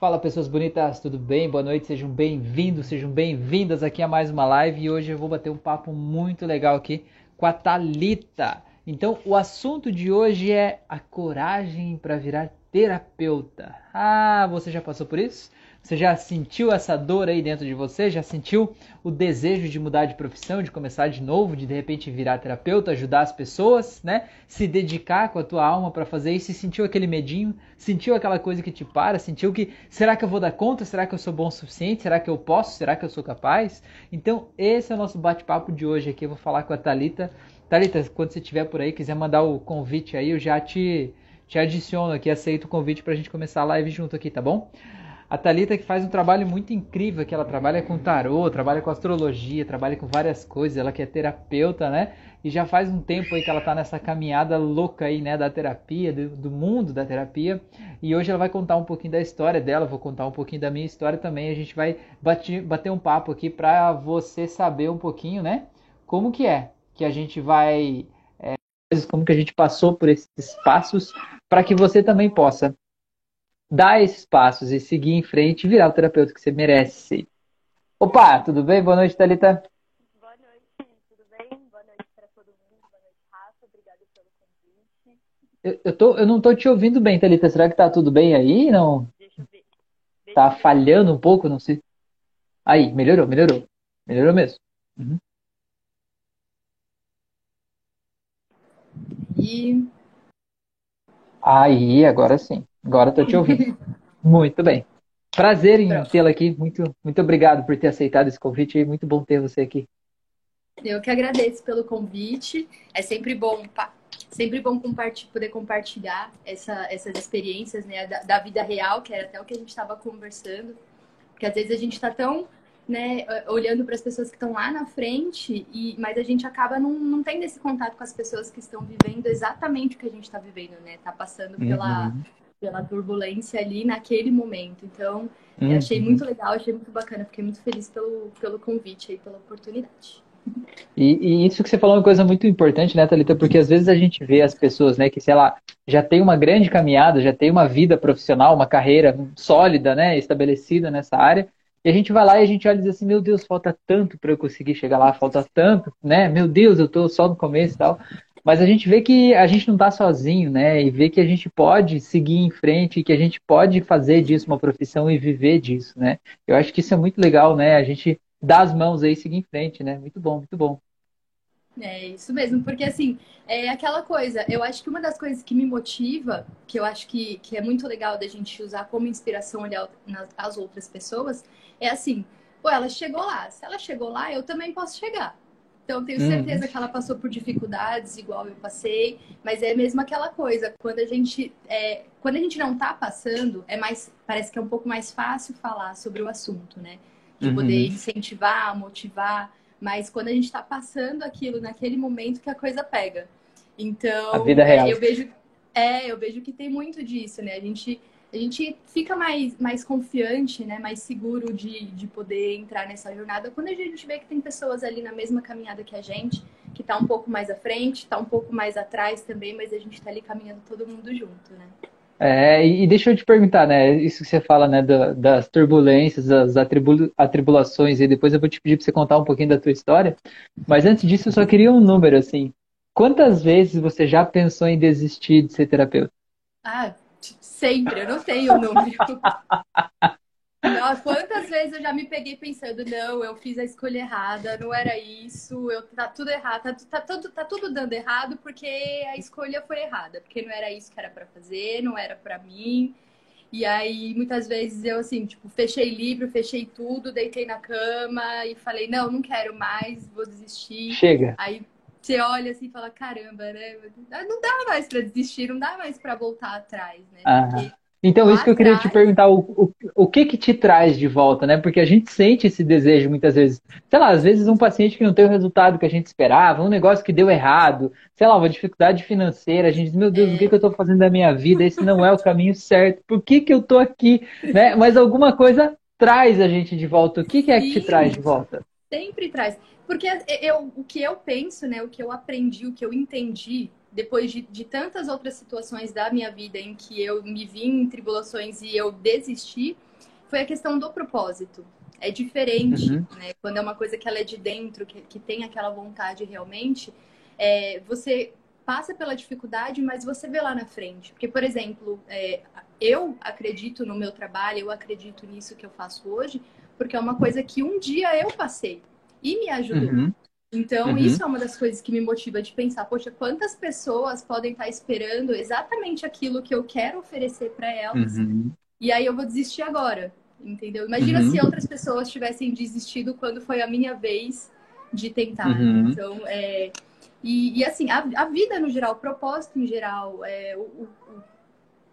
Fala pessoas bonitas, tudo bem? Boa noite, sejam bem-vindos, sejam bem-vindas aqui a mais uma live e hoje eu vou bater um papo muito legal aqui com a Talita. Então, o assunto de hoje é a coragem para virar terapeuta. Ah, você já passou por isso? Você já sentiu essa dor aí dentro de você? Já sentiu o desejo de mudar de profissão, de começar de novo, de de repente virar terapeuta, ajudar as pessoas, né? Se dedicar com a tua alma para fazer isso? E sentiu aquele medinho? Sentiu aquela coisa que te para? Sentiu que será que eu vou dar conta? Será que eu sou bom o suficiente? Será que eu posso? Será que eu sou capaz? Então, esse é o nosso bate-papo de hoje aqui. Eu vou falar com a Talita. Talita, quando você estiver por aí, quiser mandar o convite aí, eu já te te adiciono aqui, aceito o convite para a gente começar a live junto aqui, tá bom? A Talita que faz um trabalho muito incrível, que ela trabalha com tarô, trabalha com astrologia, trabalha com várias coisas, ela que é terapeuta, né? E já faz um tempo aí que ela tá nessa caminhada louca aí, né, da terapia, do, do mundo da terapia. E hoje ela vai contar um pouquinho da história dela, vou contar um pouquinho da minha história também. A gente vai bater, bater um papo aqui para você saber um pouquinho, né, como que é que a gente vai é, como que a gente passou por esses passos para que você também possa dar esses passos e seguir em frente e virar o terapeuta que você merece. Opa, tudo bem? Boa noite, Thalita. Boa noite, tudo bem? Boa noite para todo mundo. Boa noite, Rafa. Obrigada pelo convite. Eu, eu, tô, eu não tô te ouvindo bem, Thalita. Será que tá tudo bem aí? Não? Deixa eu ver. Deixa Tá eu ver. falhando um pouco? Não sei. Aí, melhorou, melhorou. Melhorou mesmo. Uhum. E Aí, agora sim. Agora tô te ouvindo. Muito bem. Prazer em Pronto. tê-la aqui. Muito, muito obrigado por ter aceitado esse convite. e Muito bom ter você aqui. eu que agradeço pelo convite. É sempre bom, sempre bom comparti- poder compartilhar essa- essas experiências, né, da, da vida real, que era até o que a gente estava conversando. Porque às vezes a gente está tão, né, olhando para as pessoas que estão lá na frente, e, mas a gente acaba não, não tendo esse contato com as pessoas que estão vivendo exatamente o que a gente está vivendo, né? Tá passando pela, Uhum. Pela turbulência ali naquele momento. Então, eu achei Uhum. muito legal, achei muito bacana, fiquei muito feliz pelo, pelo convite aí, pela oportunidade. E, e isso que você falou é uma coisa muito importante, né, Thalita? Porque às vezes a gente vê as pessoas, né, que, sei lá, já tem uma grande caminhada, já tem uma vida profissional, uma carreira sólida, né, estabelecida nessa área, e a gente vai lá e a gente olha e diz assim, meu Deus, falta tanto para eu conseguir chegar lá, falta tanto, né? Meu Deus, eu tô só no começo e tal. Mas a gente vê que a gente não tá sozinho, né? E vê que a gente pode seguir em frente, que a gente pode fazer disso uma profissão e viver disso, né? Eu acho que isso é muito legal, né? A gente dar as mãos aí e seguir em frente, né? Muito bom, muito bom. É isso mesmo, porque assim, é aquela coisa, eu acho que uma das coisas que me motiva, que eu acho que, que é muito legal da gente usar como inspiração olhar nas, as outras pessoas, é assim, pô, ela chegou lá, se ela chegou lá, eu também posso chegar. Então, tenho Uhum. certeza que ela passou por dificuldades igual eu passei, mas é mesmo aquela coisa, quando a gente, é, quando a gente não tá passando, é mais, parece que é um pouco mais fácil falar sobre o assunto, né? De Uhum. poder incentivar, motivar, mas quando a gente está passando aquilo naquele momento que a coisa pega. Então, A vida real. é, eu vejo, é, eu vejo que tem muito disso, né? A gente, a gente fica mais, mais confiante, né? Mais seguro de, de poder entrar nessa jornada quando a gente vê que tem pessoas ali na mesma caminhada que a gente, que tá um pouco mais à frente, tá um pouco mais atrás também, mas a gente tá ali caminhando todo mundo junto, né? É, e deixa eu te perguntar, né? Isso que você fala, né, da- das turbulências, das atribu- atribulações, e depois eu vou te pedir para você contar um pouquinho da tua história. Mas antes disso, eu só queria um número, assim. Quantas vezes você já pensou em desistir de ser terapeuta? Ah, sempre, eu não tenho o número. Nossa, quantas vezes eu já me peguei pensando, não, eu fiz a escolha errada, não era isso, eu, tá tudo errado, tá, tá, tudo, tá tudo dando errado porque a escolha foi errada, porque não era isso que era pra fazer, não era pra mim. E aí, muitas vezes eu, assim, tipo, fechei livro, fechei tudo, deitei na cama e falei, não, não quero mais, vou desistir. Chega. Aí você olha assim e fala, caramba, né? Não dá mais pra desistir, não dá mais pra voltar atrás, né? Porque Então, isso que eu queria te perguntar, o, o, o que que te traz de volta, né? Porque a gente sente esse desejo muitas vezes. Sei lá, às vezes um paciente que não tem o resultado que a gente esperava, um negócio que deu errado, sei lá, uma dificuldade financeira, a gente diz, meu Deus, o que que eu tô fazendo da minha vida? Esse não é o caminho certo. Por que que eu tô aqui, né? Mas alguma coisa traz a gente de volta. O que que é que te traz de volta? sempre traz. Porque eu, o que eu penso, né? O que eu aprendi, o que eu entendi depois de, de tantas outras situações da minha vida em que eu me vi em tribulações e eu desisti, foi a questão do propósito. É diferente, uhum. né? Quando é uma coisa que ela é de dentro, que, que tem aquela vontade realmente, é, você passa pela dificuldade, mas você vê lá na frente. Porque, por exemplo, é, eu acredito no meu trabalho, eu acredito nisso que eu faço hoje, porque é uma coisa que um dia eu passei e me ajudou. Uhum. Então, uhum. isso é uma das coisas que me motiva de pensar, poxa, quantas pessoas podem estar esperando exatamente aquilo que eu quero oferecer para elas, uhum. e aí eu vou desistir agora, entendeu? Imagina uhum. se outras pessoas tivessem desistido quando foi a minha vez de tentar. Uhum. Então, é... e, e, assim, a, a, vida no geral, o propósito em geral, é, o, o,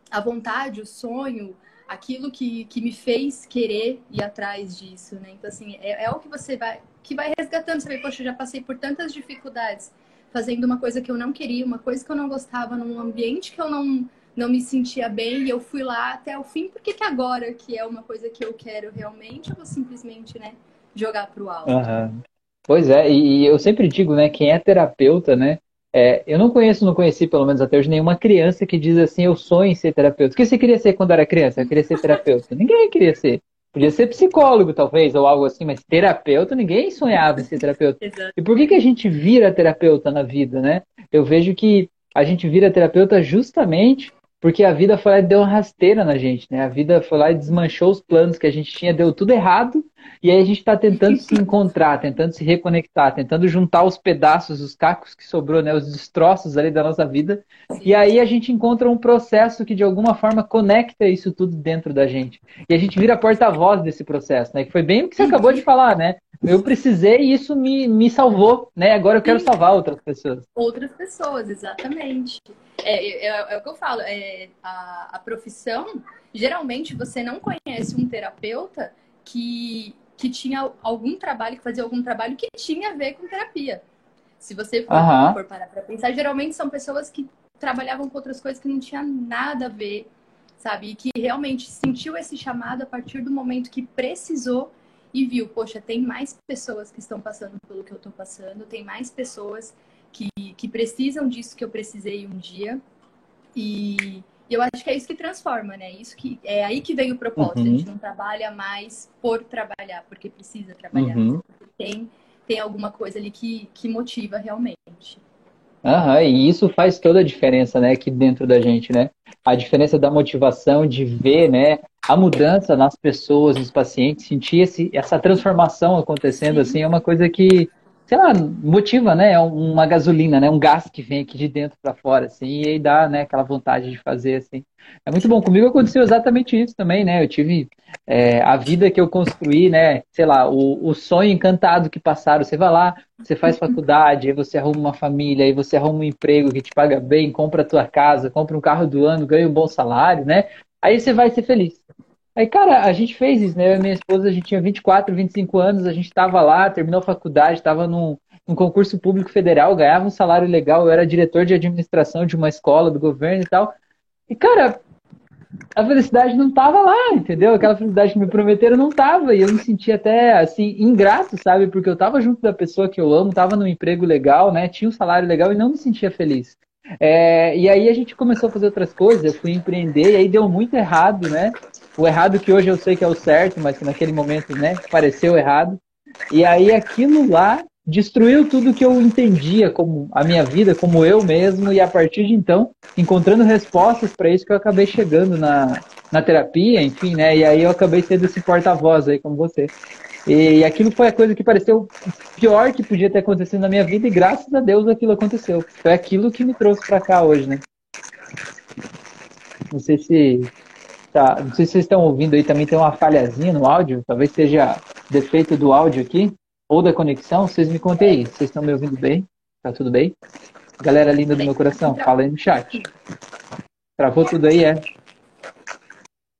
a vontade, o sonho, aquilo que, que me fez querer ir atrás disso, né? Então, assim, é, é o que você vai, que vai resgatando. Você vê, poxa, eu já passei por tantas dificuldades fazendo uma coisa que eu não queria, uma coisa que eu não gostava, num ambiente que eu não, não me sentia bem, e eu fui lá até o fim, por que, que agora, que é uma coisa que eu quero realmente, eu vou simplesmente, né, jogar pro alto? Uhum. Pois é, e eu sempre digo, né, quem é terapeuta, né, é, eu não conheço, não conheci pelo menos até hoje nenhuma criança que diz assim, eu sonho em ser terapeuta. O que você queria ser quando era criança? Eu queria ser terapeuta. Ninguém queria ser. Podia ser psicólogo, talvez, ou algo assim, mas terapeuta, ninguém sonhava em ser terapeuta. Exato. E por que, que a gente vira terapeuta na vida, né? Eu vejo que a gente vira terapeuta justamente porque a vida foi lá e deu uma rasteira na gente, né? A vida foi lá e desmanchou os planos que a gente tinha, deu tudo errado, e aí a gente está tentando se encontrar, tentando se reconectar, tentando juntar os pedaços, os cacos que sobrou, né? Os destroços ali da nossa vida, e aí a gente encontra um processo que de alguma forma conecta isso tudo dentro da gente. E a gente vira porta-voz desse processo, né? Que foi bem o que você acabou de falar, né? Eu precisei e isso me, me salvou, né? Agora eu quero salvar outras pessoas. Outras pessoas, exatamente. É, é, é o que eu falo, é, a, a profissão, geralmente você não conhece um terapeuta que, que tinha algum trabalho, que fazia algum trabalho que tinha a ver com terapia. Se você for, uhum. for parar para pensar, geralmente são pessoas que trabalhavam com outras coisas que não tinha nada a ver, sabe? E que realmente sentiu esse chamado a partir do momento que precisou e viu, poxa, tem mais pessoas que estão passando pelo que eu estou passando, tem mais pessoas que, que precisam disso que eu precisei um dia. E, eu acho que é isso que transforma, né? Isso que é aí que vem o propósito. Uhum. A gente não trabalha mais por trabalhar, porque precisa trabalhar, uhum. porque tem tem alguma coisa ali que, que motiva realmente. Aham, e isso faz toda a diferença, né, aqui dentro da gente, né? A diferença da motivação de ver, né, a mudança nas pessoas, nos pacientes, sentir esse, essa transformação acontecendo, Sim. assim, é uma coisa que sei lá, motiva, né? É uma gasolina, né? Um gás que vem aqui de dentro para fora, assim, e aí dá, né? Aquela vontade de fazer, assim. É muito bom. Comigo aconteceu exatamente isso também, né? Eu tive é, a vida que eu construí, né? Sei lá, o, o sonho encantado que passaram. Você vai lá, você faz faculdade, aí você arruma uma família, aí você arruma um emprego que te paga bem, compra a tua casa, compra um carro do ano, ganha um bom salário, né? Aí você vai ser feliz. Aí, cara, a gente fez isso, né? Eu e minha esposa, a gente tinha 24, 25 anos, a gente estava lá, terminou a faculdade, estava num, num concurso público federal, ganhava um salário legal, eu era diretor de administração de uma escola do governo e tal. E, cara, a felicidade não estava lá, entendeu? Aquela felicidade que me prometeram não estava. E eu me sentia até, assim, ingrato, sabe? Porque eu estava junto da pessoa que eu amo, estava num emprego legal, né? Tinha um salário legal e não me sentia feliz. É, e aí a gente começou a fazer outras coisas, eu fui empreender e aí deu muito errado, né? O errado que hoje eu sei que é o certo, mas que naquele momento, né, pareceu errado. E aí aquilo lá destruiu tudo que eu entendia como a minha vida, como eu mesmo, e a partir de então, encontrando respostas para isso que eu acabei chegando na, na terapia, enfim, né? E aí eu acabei sendo esse porta-voz aí como você. E, e aquilo foi a coisa que pareceu pior que podia ter acontecido na minha vida e graças a Deus aquilo aconteceu. Foi aquilo que me trouxe para cá hoje, né? Não sei se Tá, não sei se vocês estão ouvindo aí, também tem uma falhazinha no áudio, talvez seja defeito do áudio aqui, ou da conexão, vocês me contem aí, vocês estão me ouvindo bem? Tá tudo bem? Galera linda do meu coração, fala aí no chat. Travou tudo aí, é?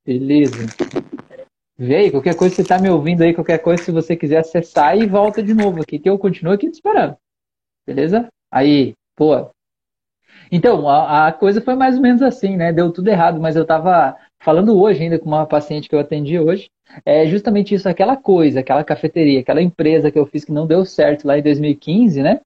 Beleza. Vê aí, qualquer coisa você tá me ouvindo aí, qualquer coisa, se você quiser acessar e volta de novo aqui, que eu continuo aqui te esperando. Beleza? Aí, boa. Então, a, a, coisa foi mais ou menos assim, né? Deu tudo errado, mas eu tava falando hoje ainda com uma paciente que eu atendi hoje, é justamente isso, aquela coisa, aquela cafeteria, aquela empresa que eu fiz que não deu certo lá em 2015, né?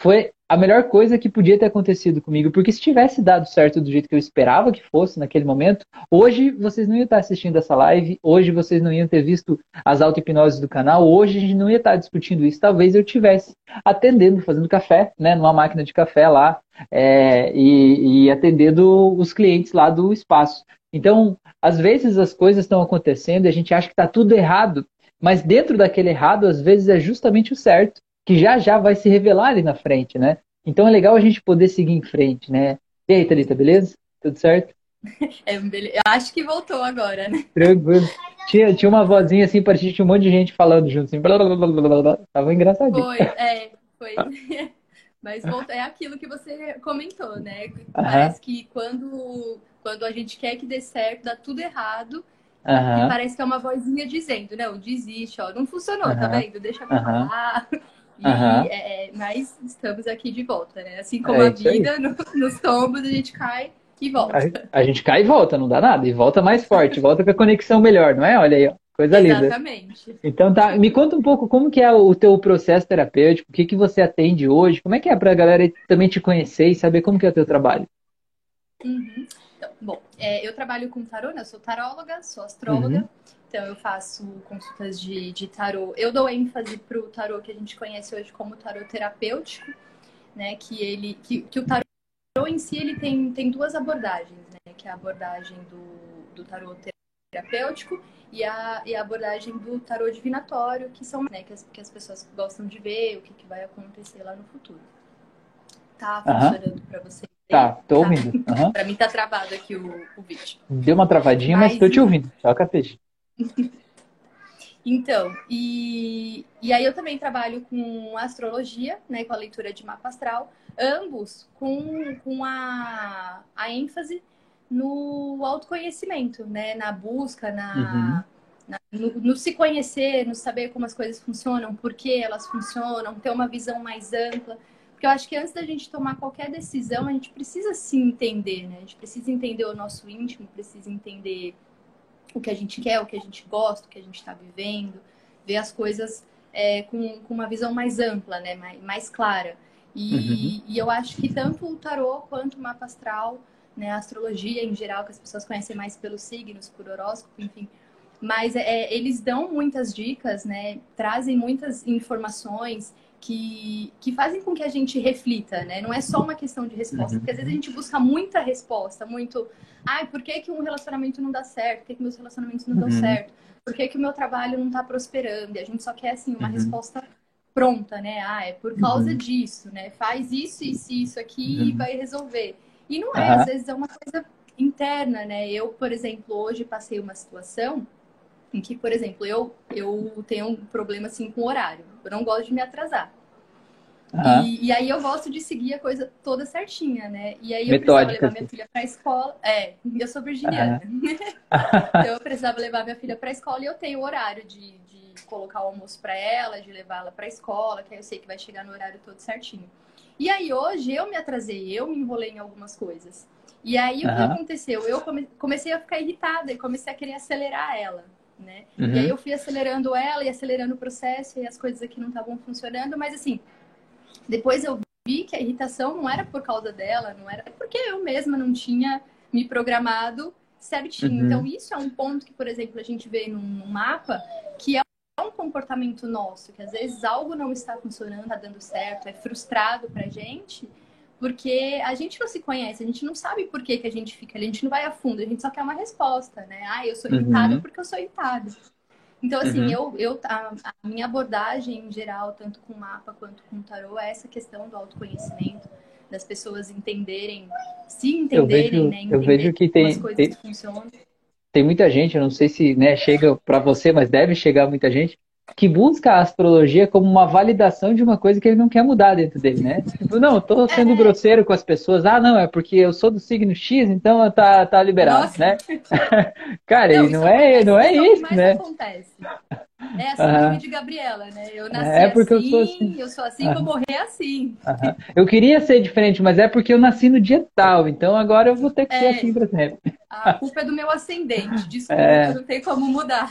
Foi a melhor coisa que podia ter acontecido comigo, porque se tivesse dado certo do jeito que eu esperava que fosse naquele momento, hoje vocês não iam estar assistindo essa live, hoje vocês não iam ter visto as auto-hipnoses do canal, hoje a gente não ia estar discutindo isso, talvez eu tivesse atendendo, fazendo café, né, numa máquina de café lá, é, e, e atendendo os clientes lá do espaço. Então, às vezes as coisas estão acontecendo e a gente acha que está tudo errado, mas dentro daquele errado, às vezes é justamente o certo que já já vai se revelar ali na frente, né? Então é legal a gente poder seguir em frente, né? E aí, Thalita, beleza? Tudo certo? É, beleza. Acho que voltou agora, né? Tranquilo. Tinha, tinha uma vozinha assim, parecia que tinha um monte de gente falando junto, assim, blá, blá, blá, blá, blá. Tava engraçadinho. Foi, é, foi. Mas volta, é aquilo que você comentou, né? Parece que quando, quando a gente quer que dê certo, dá tudo errado. E parece que é uma vozinha dizendo, não, desiste, ó, não funcionou, tá vendo? Deixa pra lá. E, uhum. é, mas estamos aqui de volta, né? Assim como é, a vida, no, nos tombos a gente cai e volta. A, a, gente cai e volta, não dá nada. E volta mais forte, volta com a conexão melhor, não é? Olha aí, ó. Coisa linda. Exatamente. Então tá, me conta um pouco como que é o teu processo terapêutico, o que, que você atende hoje, como é que é pra galera também te conhecer e saber como que é o teu trabalho? Uhum. Então, bom, é, eu trabalho com tarô, né? Eu sou taróloga, sou astróloga. Uhum. Então, eu faço consultas de, de tarô. Eu dou ênfase para o tarô que a gente conhece hoje como tarô terapêutico, né? Que ele, que, que o tarô em si ele tem, tem duas abordagens, né? Que é a abordagem do, do tarô terapêutico e a, e a abordagem do tarô divinatório, que são né, que, as, que as pessoas gostam de ver, o que, que vai acontecer lá no futuro. Tá funcionando para você? Tá, tô tá. ouvindo. Uhum. para mim tá travado aqui o, o vídeo. Deu uma travadinha, mas, mas tô te ouvindo. Só capete. Então, e, e aí eu também trabalho com astrologia, né, com a leitura de mapa astral, ambos com, com a, a ênfase no autoconhecimento, né, na busca, na, uhum. na no, no, se conhecer, no saber como as coisas funcionam, por que elas funcionam, ter uma visão mais ampla. Porque eu acho que antes da gente tomar qualquer decisão, a gente precisa se entender, né? A gente precisa entender o nosso íntimo, precisa entender o que a gente quer, o que a gente gosta, o que a gente está vivendo, ver as coisas é, com, com, uma visão mais ampla, né, mais, mais clara. E, uhum. e, eu acho que tanto o tarô quanto o mapa astral, né, a astrologia em geral, que as pessoas conhecem mais pelos signos, por horóscopo, enfim, mas é, eles dão muitas dicas, né, trazem muitas informações que, que fazem com que a gente reflita, né? Não é só uma questão de resposta, uhum. porque às vezes a gente busca muita resposta, muito, ai, por que, que um relacionamento não dá certo? Por que, que meus relacionamentos não uhum. dão certo? Por que, que o meu trabalho não está prosperando? E a gente só quer, assim, uma uhum. resposta pronta, né? Ah, é por causa uhum. disso, né? Faz isso, isso, isso aqui e uhum. vai resolver. E não é, às vezes é uma coisa interna, né? Eu, por exemplo, hoje passei uma situação em que, por exemplo, eu, eu tenho um problema assim com o horário. Eu não gosto de me atrasar. Uhum. E, e, aí eu gosto de seguir a coisa toda certinha, né? E aí eu precisava levar minha filha para a escola. É, eu sou virginiana. Uhum. então eu precisava levar minha filha para a escola e eu tenho o horário de, de colocar o almoço para ela, de levá-la para a escola, que aí eu sei que vai chegar no horário todo certinho. E aí hoje eu me atrasei, eu me enrolei em algumas coisas. E aí uhum. o que aconteceu? Eu come, comecei a ficar irritada e comecei a querer acelerar ela né? Uhum. E aí eu fui acelerando ela e acelerando o processo e as coisas aqui não estavam funcionando, mas assim, depois eu vi que a irritação não era por causa dela, não era porque eu mesma não tinha me programado certinho. Uhum. Então isso é um ponto que, por exemplo, a gente vê num, mapa que é um comportamento nosso, que às vezes algo não está funcionando, está dando certo, é frustrado pra gente, porque a gente não se conhece, a gente não sabe por que, que a gente fica ali, a gente não vai a fundo, a gente só quer uma resposta, né? Ah, eu sou uhum. irritada porque eu sou irritada. Então, assim, uhum. eu, eu a, a, minha abordagem em geral, tanto com mapa quanto com tarô, é essa questão do autoconhecimento, das pessoas entenderem, se entenderem, eu vejo, né? eu vejo que tem, tem, tem muita gente, eu não sei se né, chega para você, mas deve chegar muita gente, que busca a astrologia como uma validação de uma coisa que ele não quer mudar dentro dele, né? Tipo, não, tô sendo é. grosseiro com as pessoas. Ah, não, é porque eu sou do signo X, então tá, tá liberado, Nossa. né? Cara, não, não é, não é isso, né? Acontece. É a síndrome de Gabriela, né? Eu nasci é porque assim, eu sou assim, eu sou assim, vou morrer assim. Eu queria ser diferente, mas é porque eu nasci no dia tal, então agora eu vou ter que é, ser assim pra sempre. A culpa é do meu ascendente, desculpa, é. não tem como mudar.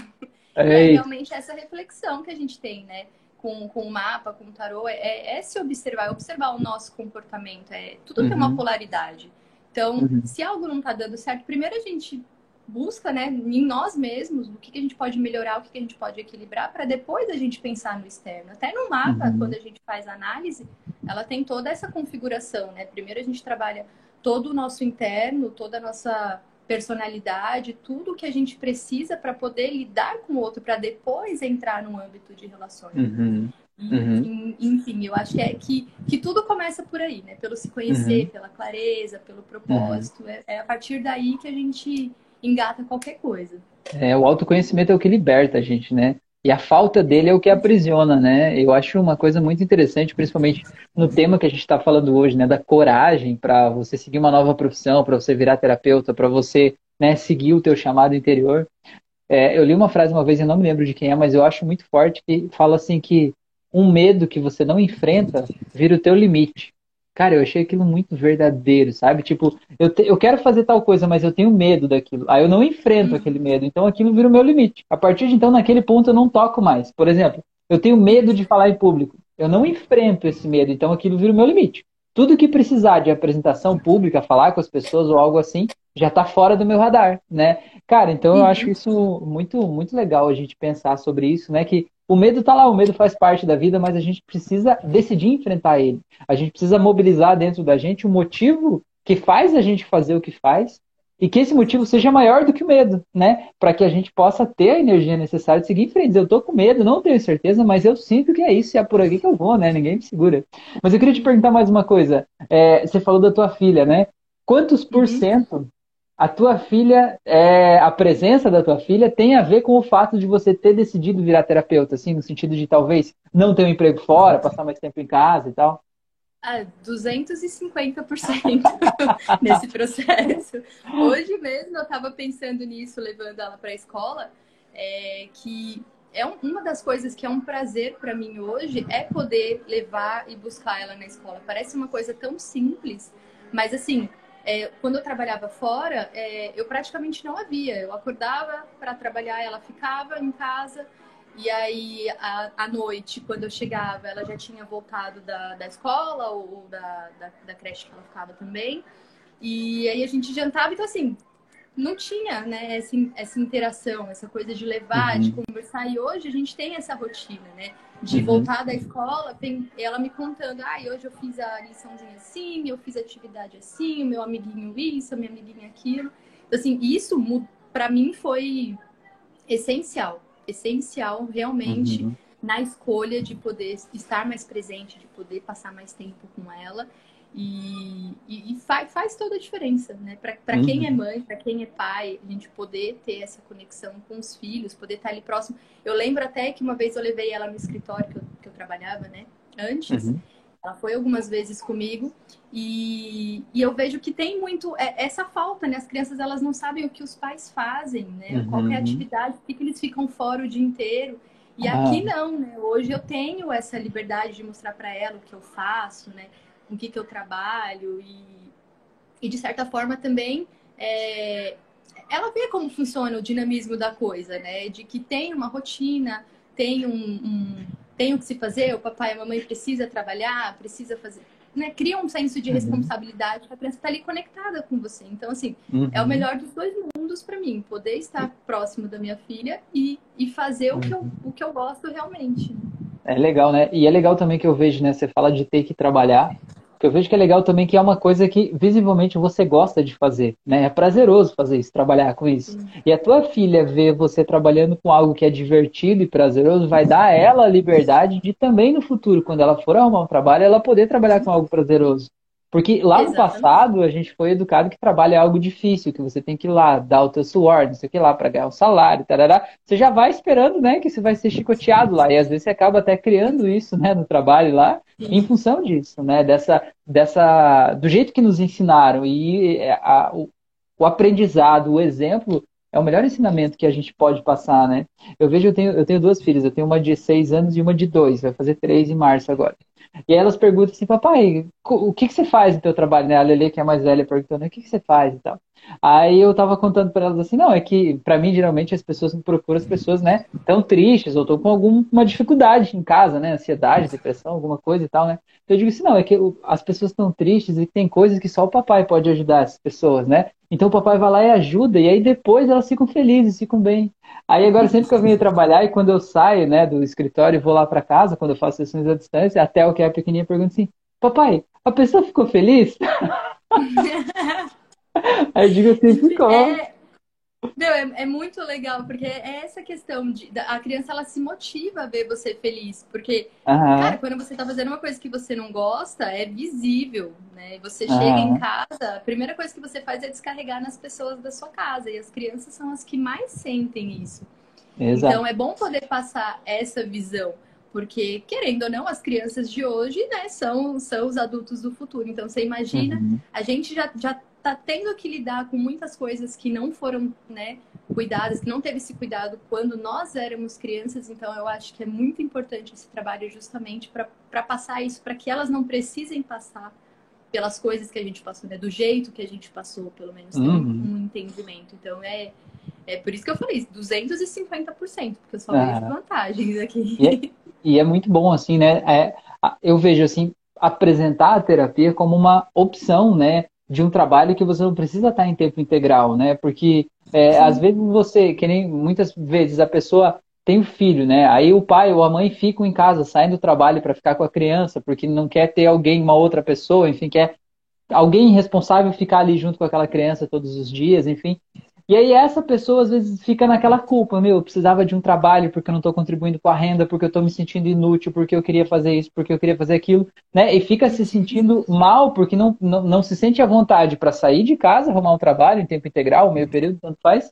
É, é realmente essa reflexão que a gente tem, né? com, com o mapa, com o tarô, é, é se observar, é observar o nosso comportamento. É, tudo uhum. tem uma uhum. polaridade. Então, uhum. se algo não está dando certo, primeiro a gente busca, né, em nós mesmos, o que, que a gente pode melhorar, o que, que a gente pode equilibrar, para depois a gente pensar no externo. Até no mapa, uhum. quando a gente faz a análise, ela tem toda essa configuração, né? Primeiro a gente trabalha todo o nosso interno, toda a nossa personalidade, tudo que a gente precisa para poder lidar com o outro, para depois entrar no âmbito de relações. Uhum. Uhum. Enfim, eu acho que, é, que, que tudo começa por aí, né? Pelo se conhecer, uhum. pela clareza, pelo propósito. É, é, a partir daí que a gente engata qualquer coisa. É, o autoconhecimento é o que liberta a gente, né? E a falta dele é o que aprisiona, né? Eu acho uma coisa muito interessante, principalmente no tema que a gente está falando hoje, né? Da coragem para você seguir uma nova profissão, para você virar terapeuta, para você né, seguir o teu chamado interior. É, eu li uma frase uma vez, eu não me lembro de quem é, mas eu acho muito forte, que fala assim que um medo que você não enfrenta vira o teu limite. Cara, eu achei aquilo muito verdadeiro, sabe? Tipo, eu, te, eu quero fazer tal coisa, mas eu tenho medo daquilo. Aí eu não enfrento uhum. aquele medo. Então aquilo vira o meu limite. A partir de então, naquele ponto, eu não toco mais. Por exemplo, eu tenho medo de falar em público. Eu não enfrento esse medo. Então aquilo vira o meu limite. Tudo que precisar de apresentação pública, falar com as pessoas ou algo assim, já está fora do meu radar, né? Cara, então eu uhum. acho isso muito, muito legal a gente pensar sobre isso, né? Que o medo está lá, o medo faz parte da vida, mas a gente precisa decidir enfrentar ele. A gente precisa mobilizar dentro da gente o motivo que faz a gente fazer o que faz e que esse motivo seja maior do que o medo, né? Para que a gente possa ter a energia necessária de seguir em frente. Eu tô com medo, não tenho certeza, mas eu sinto que é isso e é por aqui que eu vou, né? Ninguém me segura. Mas eu queria te perguntar mais uma coisa. É, você falou da tua filha, né? Quantos por uhum. cento a tua filha, é, a presença da tua filha tem a ver com o fato de você ter decidido virar terapeuta, assim, no sentido de talvez não ter um emprego fora, passar mais tempo em casa e tal? Ah, 250% nesse processo. Hoje mesmo eu estava pensando nisso, levando ela para a escola, é, que é um, uma das coisas que é um prazer para mim hoje é poder levar e buscar ela na escola. Parece uma coisa tão simples, mas assim, é, quando eu trabalhava fora, é, eu praticamente não havia. Eu acordava para trabalhar, ela ficava em casa. E aí, à noite, quando eu chegava, ela já tinha voltado da, da escola ou da, da, da creche que ela ficava também. E aí a gente jantava, então assim, não tinha né, essa, essa interação, essa coisa de levar, uhum. de conversar. E hoje a gente tem essa rotina, né? de uhum. voltar da escola, tem ela me contando, ah, hoje eu fiz a liçãozinha assim, eu fiz a atividade assim, o meu amiguinho isso, a minha amiguinha aquilo. Então, assim, isso para mim foi essencial, essencial realmente uhum. na escolha de poder estar mais presente, de poder passar mais tempo com ela. E, e, e faz, faz, toda a diferença, né? Para uhum. quem é mãe, para quem é pai, a gente poder ter essa conexão com os filhos, poder estar ali próximo. Eu lembro até que uma vez eu levei ela no escritório que eu, que eu trabalhava, né? Antes. Uhum. Ela foi algumas vezes comigo e, e eu vejo que tem muito é, essa falta, né? As crianças elas não sabem o que os pais fazem, né? Uhum. Qual é a atividade, por que eles ficam fora o dia inteiro. E ah. aqui não, né? Hoje eu tenho essa liberdade de mostrar para ela o que eu faço, né? Com o que, que eu trabalho e, e de certa forma também é, ela vê como funciona o dinamismo da coisa, né? De que tem uma rotina, tem um, um tem o que se fazer, o papai e a mamãe precisa trabalhar, precisa fazer, né? Cria um senso de uhum. responsabilidade, a criança está ali conectada com você. Então, assim, uhum. é o uhum. melhor dos dois mundos para mim, poder estar próximo da minha filha e, e fazer o, que eu, uhum. o que eu gosto realmente. É legal, né? E é legal também que eu vejo, né? Você fala de ter que trabalhar, eu vejo que é legal também que é uma coisa que visivelmente você gosta de fazer, né? É prazeroso fazer isso, trabalhar com isso. Sim. E a tua filha ver você trabalhando com algo que é divertido e prazeroso vai dar a ela a liberdade de também no futuro, quando ela for arrumar um trabalho, ela poder trabalhar com algo prazeroso. Porque lá no passado a gente foi educado que trabalho é algo difícil, que você tem que ir lá, dar o teu suor, não sei o que lá, para ganhar um salário, tarará. Você já vai esperando, né, que você vai ser chicoteado lá. E às vezes você acaba até criando isso, né, no trabalho lá, Sim. em função disso, né, dessa, dessa, do jeito que nos ensinaram. E é, a, o, o aprendizado, o exemplo, é o melhor ensinamento que a gente pode passar, né? Eu vejo, eu tenho, eu tenho duas filhas, eu tenho uma de seis anos e uma de dois, vai fazer três em março agora. E elas perguntam assim, papai, o que, que você faz no teu trabalho? Né? A Lele, que é mais velha, perguntando, o que, que você faz e tal. Aí eu tava contando para elas assim, não, é que para mim geralmente as pessoas procuram as pessoas, né, tão tristes ou estão com alguma dificuldade em casa, né, ansiedade, depressão, alguma coisa e tal, né. Então eu digo assim, não, é que as pessoas estão tristes e tem coisas que só o papai pode ajudar as pessoas, né. Então o papai vai lá e ajuda e aí depois elas ficam felizes, ficam bem. Aí agora sempre que eu venho trabalhar e quando eu saio, né, do escritório e vou lá para casa, quando eu faço sessões à distância, até o que é pequenininha pergunta assim, papai, a pessoa ficou feliz? Aí eu digo assim, ficou. É, meu, é, é, muito legal, porque é essa questão de a criança ela se motiva a ver você feliz. Porque, uhum. cara, quando você tá fazendo uma coisa que você não gosta, é visível, né? Você uhum. chega em casa, a primeira coisa que você faz é descarregar nas pessoas da sua casa. E as crianças são as que mais sentem isso. Exato. Então é bom poder passar essa visão. Porque, querendo ou não, as crianças de hoje, né, são, são os adultos do futuro. Então, você imagina, uhum. a gente já, já tá tendo que lidar com muitas coisas que não foram, né, cuidadas, que não teve esse cuidado quando nós éramos crianças. Então, eu acho que é muito importante esse trabalho justamente para passar isso, para que elas não precisem passar pelas coisas que a gente passou, né? Do jeito que a gente passou, pelo menos, uhum. um, um entendimento. Então, é, é por isso que eu falei 250%, porque eu só vejo ah. vantagens aqui. E é, e é, muito bom, assim, né? É, eu vejo, assim, apresentar a terapia como uma opção, né? De um trabalho que você não precisa estar em tempo integral, né? Porque é, às vezes você, que nem muitas vezes a pessoa tem um filho, né? Aí o pai ou a mãe ficam em casa, saem do trabalho para ficar com a criança, porque não quer ter alguém, uma outra pessoa, enfim, quer alguém responsável ficar ali junto com aquela criança todos os dias, enfim. E aí essa pessoa às vezes fica naquela culpa, meu, eu precisava de um trabalho porque eu não estou contribuindo com a renda, porque eu estou me sentindo inútil, porque eu queria fazer isso, porque eu queria fazer aquilo, né? E fica se sentindo mal porque não, não, não se sente à vontade para sair de casa, arrumar um trabalho em tempo integral, meio período, tanto faz,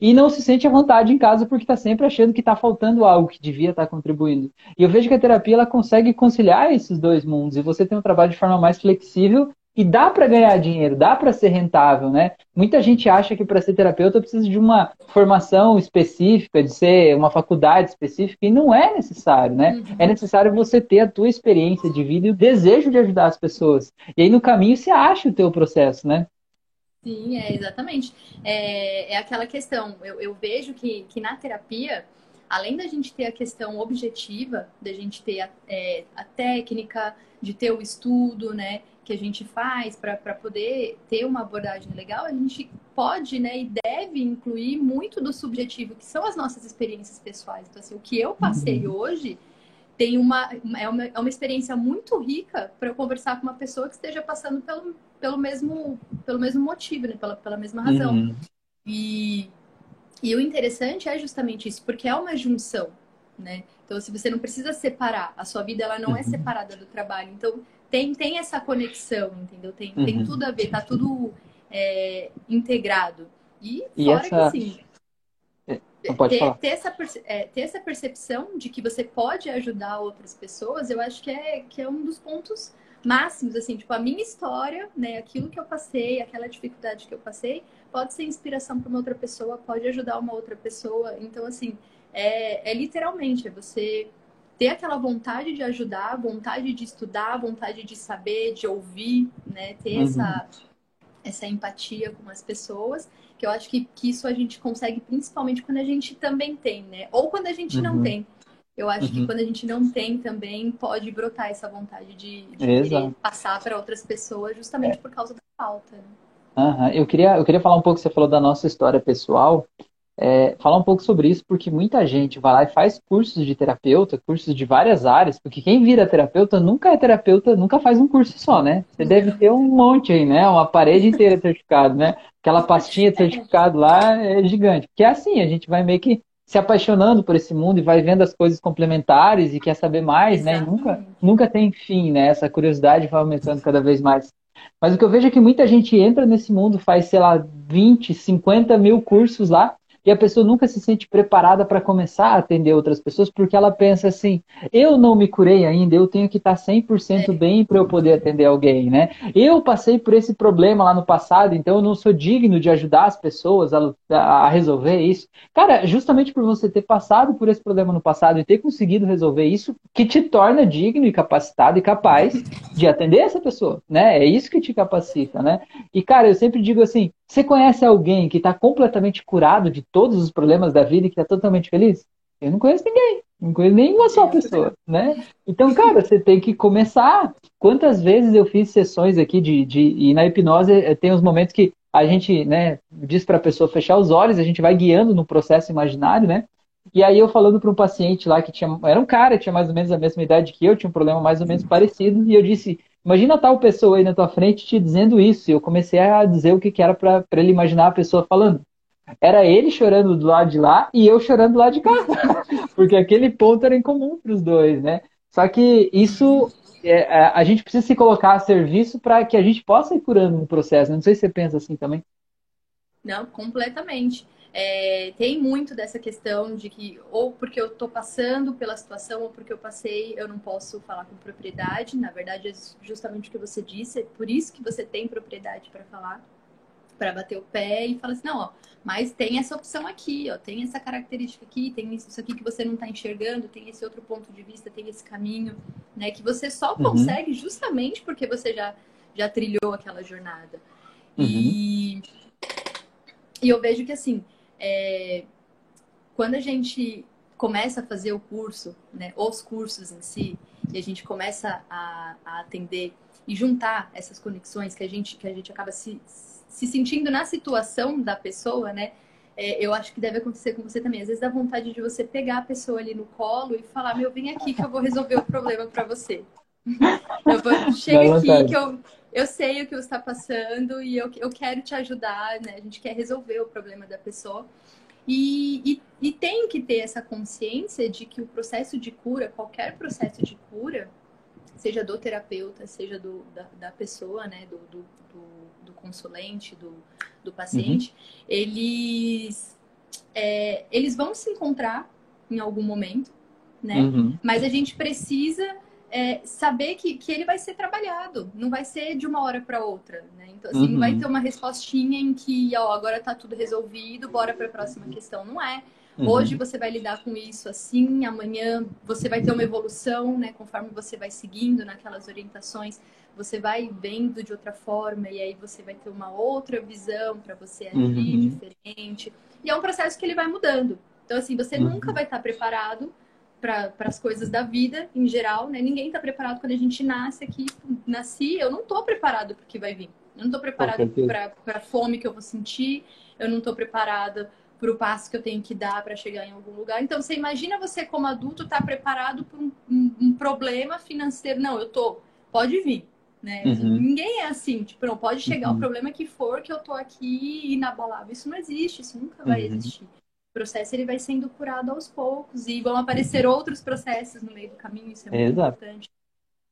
e não se sente à vontade em casa porque está sempre achando que está faltando algo que devia estar tá contribuindo. E eu vejo que a terapia ela consegue conciliar esses dois mundos e você tem um trabalho de forma mais flexível e dá para ganhar dinheiro, dá para ser rentável, né? Muita gente acha que para ser terapeuta precisa de uma formação específica, de ser uma faculdade específica, e não é necessário, né? Uhum. É necessário você ter a tua experiência de vida e o desejo de ajudar as pessoas. E aí no caminho você acha o teu processo, né? Sim, é exatamente. É, é aquela questão. Eu, eu vejo que, que na terapia além da gente ter a questão objetiva, da gente ter a, é, a técnica, de ter o estudo, né? Que a gente faz para poder ter uma abordagem legal, a gente pode né, e deve incluir muito do subjetivo, que são as nossas experiências pessoais. Então, assim, o que eu passei uhum. hoje tem uma é, uma, é uma experiência muito rica para eu conversar com uma pessoa que esteja passando pelo, pelo, mesmo, pelo mesmo motivo, né, pela, pela mesma razão. Uhum. E, e o interessante é justamente isso, porque é uma junção, né? Então, se você não precisa separar, a sua vida ela não é uhum. é separada do trabalho. Então, tem, tem essa conexão, entendeu? Tem, uhum. tem tudo a ver, tá tudo é, integrado. E, e fora essa... que sim. É, ter, ter, essa, é, ter essa percepção de que você pode ajudar outras pessoas, eu acho que é, que é um dos pontos máximos, assim, tipo, a minha história, né, aquilo que eu passei, aquela dificuldade que eu passei, pode ser inspiração para uma outra pessoa, pode ajudar uma outra pessoa. Então, assim, é, é literalmente, é você ter aquela vontade de ajudar, vontade de estudar, vontade de saber, de ouvir, né? Ter uhum. essa, essa empatia com as pessoas, que eu acho que, que isso a gente consegue principalmente quando a gente também tem, né? Ou quando a gente uhum. não tem. Eu acho uhum. que quando a gente não tem também pode brotar essa vontade de, de passar para outras pessoas justamente é. por causa da falta. Né? Uhum. Eu, queria, eu queria falar um pouco, você falou da nossa história pessoal, é, falar um pouco sobre isso, porque muita gente vai lá e faz cursos de terapeuta, cursos de várias áreas, porque quem vira terapeuta nunca é terapeuta, nunca faz um curso só, né? Você deve ter um monte aí, né? Uma parede inteira de certificado, né? Aquela pastinha de certificado lá é gigante. Porque é assim, a gente vai meio que se apaixonando por esse mundo e vai vendo as coisas complementares e quer saber mais, né? E nunca, nunca tem fim, né? Essa curiosidade vai aumentando cada vez mais. Mas o que eu vejo é que muita gente entra nesse mundo, faz, sei lá, 20, 50 mil cursos lá, e a pessoa nunca se sente preparada para começar a atender outras pessoas porque ela pensa assim: eu não me curei ainda, eu tenho que estar 100% bem para eu poder atender alguém, né? Eu passei por esse problema lá no passado, então eu não sou digno de ajudar as pessoas a, a resolver isso. Cara, justamente por você ter passado por esse problema no passado e ter conseguido resolver isso, que te torna digno e capacitado e capaz de atender essa pessoa, né? É isso que te capacita, né? E cara, eu sempre digo assim: você conhece alguém que está completamente curado de todos os problemas da vida e que está totalmente feliz? Eu não conheço ninguém. Não conheço nenhuma só pessoa, né? Então, cara, você tem que começar. Quantas vezes eu fiz sessões aqui de, de e na hipnose eh, tem os momentos que a gente, né, diz para a pessoa fechar os olhos, a gente vai guiando no processo imaginário, né? E aí eu falando para um paciente lá que tinha, era um cara, tinha mais ou menos a mesma idade que eu, tinha um problema mais ou menos parecido, e eu disse: Imagina tal pessoa aí na tua frente te dizendo isso. E eu comecei a dizer o que, que era para ele imaginar a pessoa falando. Era ele chorando do lado de lá e eu chorando do lado de cá. Porque aquele ponto era em comum para os dois, né? Só que isso é, é, a gente precisa se colocar a serviço para que a gente possa ir curando no processo. Né? Não sei se você pensa assim também. Não, completamente. É, tem muito dessa questão de que ou porque eu estou passando pela situação ou porque eu passei eu não posso falar com propriedade. Na verdade, é justamente o que você disse, é por isso que você tem propriedade para falar, para bater o pé e falar assim, não, ó, mas tem essa opção aqui, ó, tem essa característica aqui, tem isso aqui que você não está enxergando, tem esse outro ponto de vista, tem esse caminho, né, que você só uhum. consegue justamente porque você já já trilhou aquela jornada. Uhum. E e eu vejo que assim, é, quando a gente começa a fazer o curso, né, os cursos em si, e a gente começa a, a atender e juntar essas conexões que a gente, que a gente acaba se, se sentindo na situação da pessoa, né? É, eu acho que deve acontecer com você também. Às vezes dá vontade de você pegar a pessoa ali no colo e falar, meu, vem aqui que eu vou resolver o problema para você. Eu vou, chega aqui que eu, eu sei o que você está passando e eu, eu quero te ajudar, né? A gente quer resolver o problema da pessoa. E, e, e, tem que ter essa consciência de que o processo de cura, qualquer processo de cura, seja do terapeuta, seja do, da, da pessoa, né, do, do, do, do consulente, do, do paciente, uhum. eles, é, eles vão se encontrar em algum momento, né? Uhum. Mas a gente precisa é, saber que, que ele vai ser trabalhado, não vai ser de uma hora para outra, né? Então, assim, uhum. não vai uhum. ter uma respostinha em que, ó, agora tá tudo resolvido, bora para a próxima questão. Não é. Uhum. Hoje você vai lidar com isso assim, amanhã você vai ter uma evolução, né? Conforme você vai seguindo naquelas orientações, você vai vendo de outra forma e aí você vai ter uma outra visão para você agir uhum. diferente. E é um processo que ele vai mudando. Então, assim, você uhum. nunca vai estar preparado para as coisas da vida em geral, né? Ninguém está preparado quando a gente nasce aqui. Nasci, eu não estou preparado para o que vai vir. Eu não estou preparado para a fome que eu vou sentir. Eu não estou preparada para o passo que eu tenho que dar para chegar em algum lugar. Então, você imagina você como adulto estar tá preparado para um, um, um, problema financeiro? Não, eu tô. Pode vir. Né? Uhum. Ninguém é assim, tipo, não pode chegar uhum. o problema que for que eu tô aqui inabalável. Isso não existe, isso nunca vai uhum. existir processo ele vai sendo curado aos poucos e vão aparecer outros processos no meio do caminho, isso é muito Exato. importante.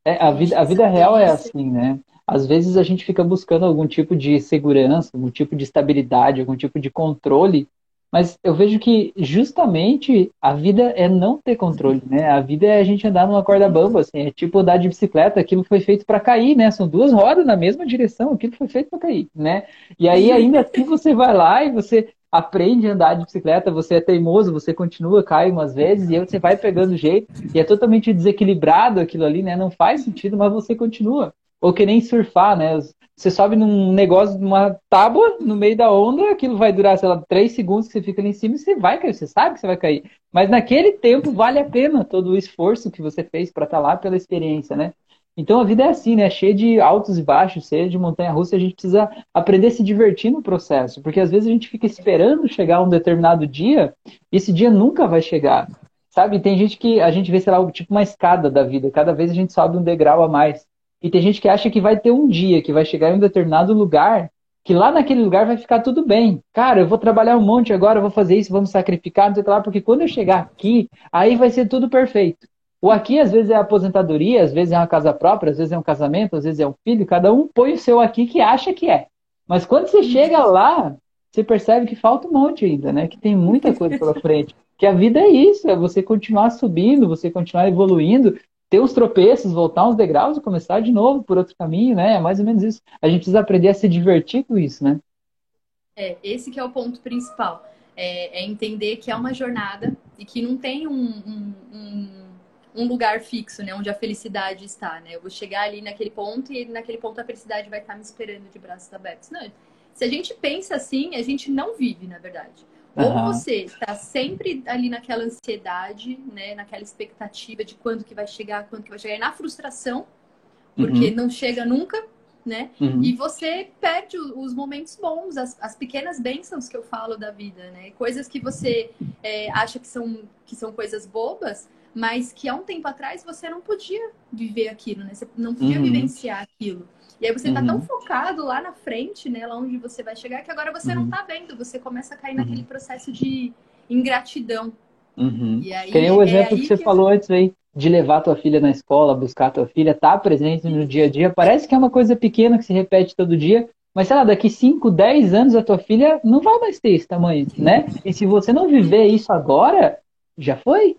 É, a, vida, a vida real é assim, né? Às vezes a gente fica buscando algum tipo de segurança, algum tipo de estabilidade, algum tipo de controle, mas eu vejo que justamente a vida é não ter controle, né? A vida é a gente andar numa corda bamba, assim, é tipo andar de bicicleta, aquilo foi feito para cair, né? São duas rodas na mesma direção, aquilo foi feito para cair, né? E aí ainda assim você vai lá e você aprende a andar de bicicleta, você é teimoso, você continua, cai umas vezes, e aí você vai pegando jeito, e é totalmente desequilibrado aquilo ali, né? Não faz sentido, mas você continua. Ou que nem surfar, né? Você sobe num negócio, numa tábua, no meio da onda, aquilo vai durar, sei lá, três segundos que você fica ali em cima e você vai cair, você sabe que você vai cair. Mas naquele tempo vale a pena todo o esforço que você fez para estar tá lá pela experiência, né? Então a vida é assim, né? Cheia de altos e baixos, cheia de montanha-russa. A gente precisa aprender a se divertir no processo, porque às vezes a gente fica esperando chegar um determinado dia e esse dia nunca vai chegar. Sabe? Tem gente que a gente vê, sei lá, tipo uma escada da vida. Cada vez a gente sobe um degrau a mais. E tem gente que acha que vai ter um dia, que vai chegar em um determinado lugar, que lá naquele lugar vai ficar tudo bem. Cara, eu vou trabalhar um monte agora, eu vou fazer isso, vamos sacrificar, não sei lá, porque quando eu chegar aqui, aí vai ser tudo perfeito. O aqui, às vezes, é aposentadoria, às vezes é uma casa própria, às vezes é um casamento, às vezes é um filho. Cada um põe o seu aqui que acha que é. Mas quando você chega lá, você percebe que falta um monte ainda, né? Que tem muita coisa pela frente. Que a vida é isso, é você continuar subindo, você continuar evoluindo, ter os tropeços, voltar uns degraus e começar de novo por outro caminho, né? É mais ou menos isso. A gente precisa aprender a se divertir com isso, né? É, esse que é o ponto principal. É, é entender que é uma jornada e que não tem um, um, um, um, lugar fixo, né? Onde a felicidade está, né? Eu vou chegar ali naquele ponto e naquele ponto a felicidade vai estar me esperando de braços abertos. Não, se a gente pensa assim, a gente não vive, na verdade. Ou uhum. você está sempre ali naquela ansiedade, né, naquela expectativa de quando que vai chegar, quando que vai chegar, e na frustração, porque uhum. não chega nunca, né? Uhum. E você perde os momentos bons, as, as, pequenas bênçãos que eu falo da vida, né? Coisas que você é, acha que são, que são coisas bobas, mas que há um tempo atrás você não podia viver aquilo, né? Você não podia uhum. vivenciar aquilo. E aí você tá tão uhum. focado lá na frente, né? Lá onde você vai chegar, que agora você não uhum. tá vendo. Você começa a cair naquele processo de ingratidão. Uhum. E aí, Tem o é exemplo que você que falou antes aí, de levar tua filha na escola, buscar tua filha, tá presente no dia a dia. Parece que é uma coisa pequena que se repete todo dia, mas sei lá, daqui 5, 10 anos a tua filha não vai mais ter esse tamanho, né? E se você não viver isso agora, já foi.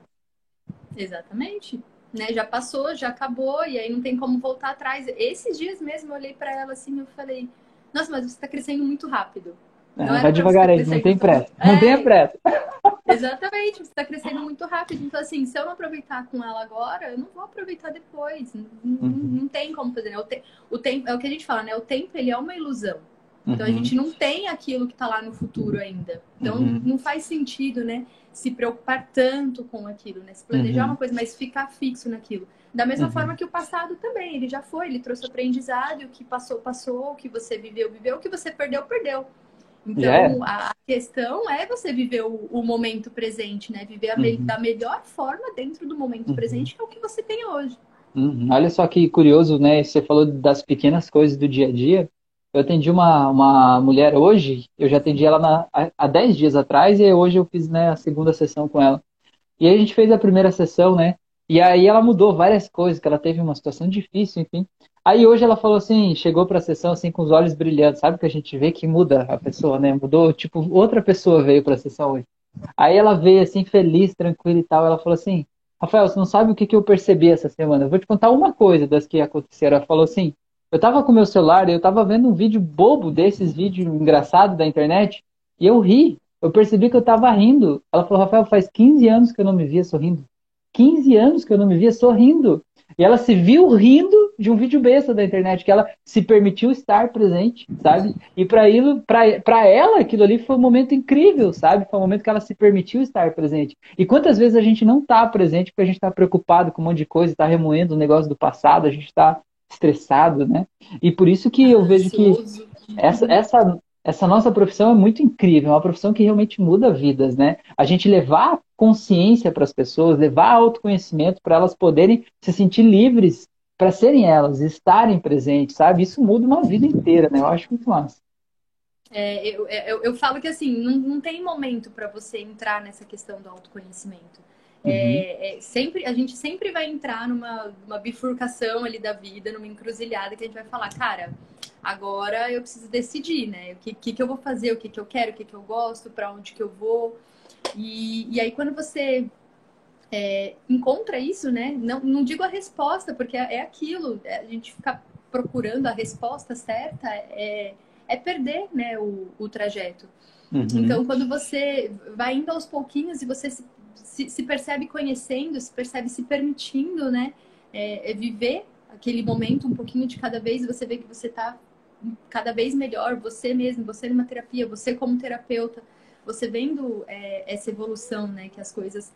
Exatamente né? Já passou, já acabou, e aí não tem como voltar atrás. Esses dias mesmo eu olhei para ela assim, eu falei, nossa, mas você está crescendo muito rápido. É, vai devagar aí, não tem pressa. Não é, tenha pressa. Exatamente, você está crescendo muito rápido. Então, assim, se eu não aproveitar com ela agora, eu não vou aproveitar depois. Não, uhum. não tem como fazer. Né? O, te, o tempo, é o que a gente fala, né? O tempo ele é uma ilusão. Então uhum. a gente não tem aquilo que está lá no futuro ainda. Então uhum. não faz sentido, né? Se preocupar tanto com aquilo, né? Se planejar uhum. uma coisa, mas ficar fixo naquilo. Da mesma uhum. forma que o passado também, ele já foi, ele trouxe aprendizado, o que passou, passou, o que você viveu, viveu, o que você perdeu, perdeu. Então, yeah. a questão é você viver o, o momento presente, né? Viver me uhum. da melhor forma dentro do momento uhum. presente, que é o que você tem hoje. Olha só que curioso, né? Você falou das pequenas coisas do dia a dia. Eu atendi uma, uma mulher hoje, eu já atendi ela na, há 10 dias atrás, e hoje eu fiz né, a segunda sessão com ela. E aí a gente fez a primeira sessão, né? E aí ela mudou várias coisas, que ela teve uma situação difícil, enfim. Aí hoje ela falou assim, chegou para a sessão assim com os olhos brilhantes, sabe que a gente vê que muda a pessoa, né? Mudou, tipo, outra pessoa veio para a sessão hoje. Aí ela veio assim feliz, tranquila e tal, ela falou assim: "Rafael, você não sabe o que que eu percebi essa semana? Eu vou te contar uma coisa das que aconteceram". Ela falou assim: eu tava com meu celular eu tava vendo um vídeo bobo desses vídeos engraçados da internet e eu ri. Eu percebi que eu tava rindo. Ela falou, Rafael, faz 15 anos que eu não me via sorrindo. 15 anos que eu não me via sorrindo. E ela se viu rindo de um vídeo besta da internet, que ela se permitiu estar presente, sabe? E para ela, aquilo ali foi um momento incrível, sabe? Foi um momento que ela se permitiu estar presente. E quantas vezes a gente não está presente porque a gente está preocupado com um monte de coisa, está remoendo o negócio do passado, a gente está estressado, né? E por isso que eu vejo que essa, essa, essa nossa profissão é muito incrível, é uma profissão que realmente muda vidas, né? A gente levar consciência para as pessoas, levar autoconhecimento para elas poderem se sentir livres para serem elas, estarem presentes, sabe? Isso muda uma vida inteira, né? Eu acho muito massa. É, eu, eu, eu, falo que assim, não, não tem momento para você entrar nessa questão do autoconhecimento. Uhum. É, é, sempre, a gente sempre vai entrar numa, numa bifurcação ali da vida, numa encruzilhada que a gente vai falar, cara, agora eu preciso decidir, né? O que, que, que eu vou fazer, o que, que eu quero, o que, que eu gosto, para onde que eu vou. E, e aí quando você é, encontra isso, né? Não, não digo a resposta, porque é, é aquilo, é, a gente ficar procurando a resposta certa é, é perder né, o, o trajeto. Uhum. Então, quando você vai indo aos pouquinhos e você se se, se percebe conhecendo, se percebe se permitindo, né? É, é viver aquele momento um pouquinho de cada vez, você vê que você está cada vez melhor, você mesmo, você numa terapia, você como terapeuta, você vendo é, essa evolução, né? Que as coisas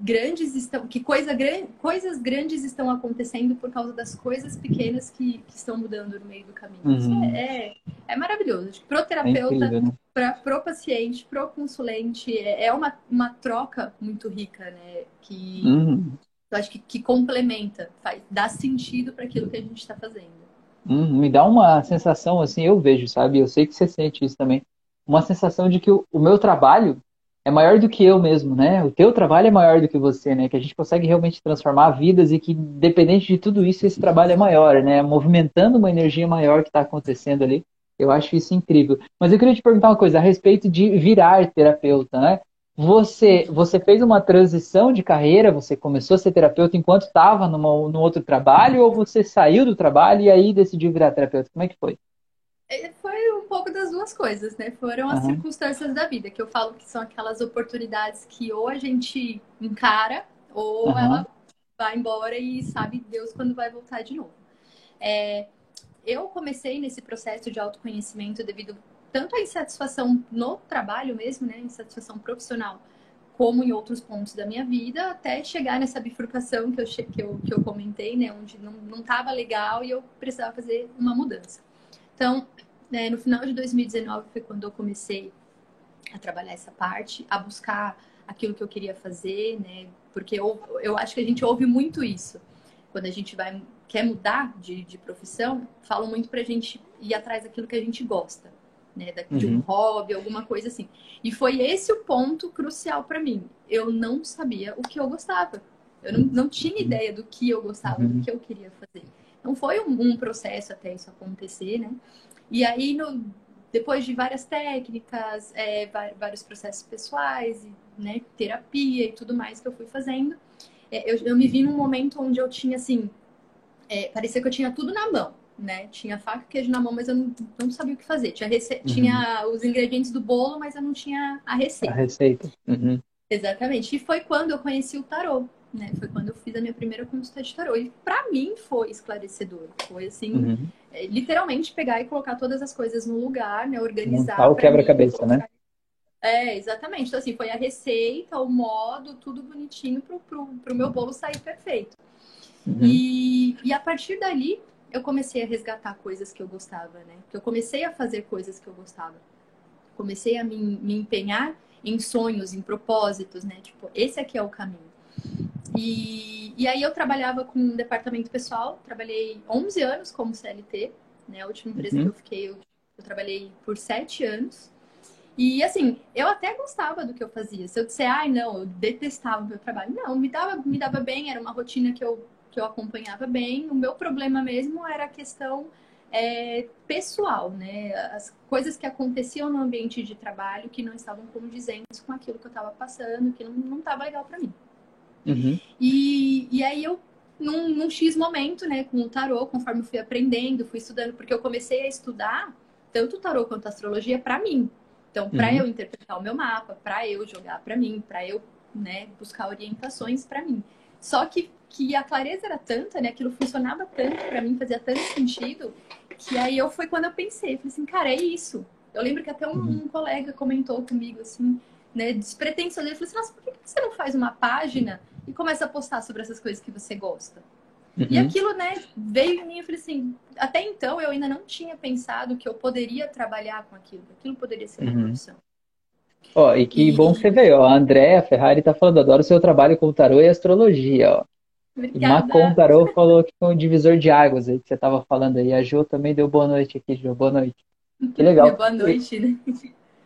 grandes estão, que coisa, coisas grandes estão acontecendo por causa das coisas pequenas que, que estão mudando no meio do caminho. Uhum. Isso é, é, é, maravilhoso. Pro terapeuta, é né? para pro paciente, pro consulente, é, é uma, uma troca muito rica, né? Que uhum. eu acho que, que complementa, faz, dá sentido para aquilo que a gente está fazendo. Uhum. Me dá uma sensação assim, eu vejo, sabe? Eu sei que você sente isso também. Uma sensação de que o, o meu trabalho é maior do que eu mesmo, né? O teu trabalho é maior do que você, né? Que a gente consegue realmente transformar vidas e que, dependente de tudo isso, esse trabalho é maior, né? Movimentando uma energia maior que está acontecendo ali. Eu acho isso incrível. Mas eu queria te perguntar uma coisa a respeito de virar terapeuta, né? Você, você fez uma transição de carreira, você começou a ser terapeuta enquanto estava no outro trabalho, ou você saiu do trabalho e aí decidiu virar terapeuta? Como é que foi? É, foi um pouco das duas coisas, né? Foram as uhum. circunstâncias da vida, que eu falo que são aquelas oportunidades que ou a gente encara, ou uhum. ela vai embora e sabe Deus quando vai voltar de novo. É, eu comecei nesse processo de autoconhecimento devido tanto à insatisfação no trabalho mesmo, né, insatisfação profissional, como em outros pontos da minha vida, até chegar nessa bifurcação que eu, que eu, que eu comentei, né, onde não estava legal e eu precisava fazer uma mudança. Então, né, no final de 2019 foi quando eu comecei a trabalhar essa parte, a buscar aquilo que eu queria fazer, né, porque eu, eu acho que a gente ouve muito isso. Quando a gente vai quer mudar de, de profissão, falam muito pra gente ir atrás daquilo que a gente gosta né? De um uhum. hobby, alguma coisa assim. E foi esse o ponto crucial para mim. Eu não sabia o que eu gostava. Eu não, não tinha uhum. ideia do que eu gostava, uhum. do que eu queria fazer. Então foi um, um, processo até isso acontecer, né? E aí, no, depois de várias técnicas, é, vários processos pessoais, né, terapia e tudo mais que eu fui fazendo, é, eu, eu, me vi num momento onde eu tinha, assim, é, parecia que eu tinha tudo na mão né? Tinha faca e queijo na mão, mas eu não, não sabia o que fazer. Tinha, rece... Uhum. tinha os ingredientes do bolo, mas eu não tinha a receita. A receita. Uhum. Exatamente. E foi quando eu conheci o tarô, né? Foi quando eu fiz a minha primeira consulta de tarô. E para mim foi esclarecedor. Foi assim, uhum. é, literalmente pegar e colocar todas as coisas no lugar, né? Organizar. Montar o quebra-cabeça, né? É, exatamente. Então, assim, foi a receita, o modo, tudo bonitinho pro, pro, pro meu bolo sair perfeito. Uhum. E, e a partir dali, eu comecei a resgatar coisas que eu gostava, né? Eu comecei a fazer coisas que eu gostava. Comecei a me, me empenhar em sonhos, em propósitos, né? Tipo, esse aqui é o caminho. E, e aí eu trabalhava com um departamento pessoal, trabalhei 11 anos como CLT, né? A última empresa uhum. que eu fiquei, eu, eu trabalhei por 7 anos. E assim, eu até gostava do que eu fazia. Se eu disser, ai, não, eu detestava o meu trabalho. Não, me dava, me dava bem, era uma rotina que eu que eu acompanhava bem. O meu problema mesmo era a questão é, pessoal, né? As coisas que aconteciam no ambiente de trabalho que não estavam condizentes com aquilo que eu estava passando, que não estava legal para mim. Uhum. E, e aí eu, num, num X momento, né, com o tarô, conforme eu fui aprendendo, fui estudando, porque eu comecei a estudar tanto o tarô quanto a astrologia para mim. Então, para uhum. eu interpretar o meu mapa, para eu jogar para mim, para eu né, buscar orientações para mim. Só que que a clareza era tanta, né? Aquilo funcionava tanto para mim, fazia tanto sentido, que aí eu foi quando eu pensei, falei assim, cara, é isso. Eu lembro que até um, uhum. um colega comentou comigo assim, né, despretensioso, ele falou assim, nossa, por que você não faz uma página e começa a postar sobre essas coisas que você gosta? Uhum. E aquilo, né, veio em mim, eu falei assim, até então eu ainda não tinha pensado que eu poderia trabalhar com aquilo, aquilo poderia ser uma uhum. profissão. Ó, e que e... bom que você veio, ó. A Andréa Ferrari tá falando, adoro o seu trabalho com tarô e astrologia, ó. Obrigada. Macon Tarô falou que foi um divisor de águas aí que você estava falando aí. A Jo também deu boa noite aqui, Jo. Boa noite. Que legal. boa noite, né?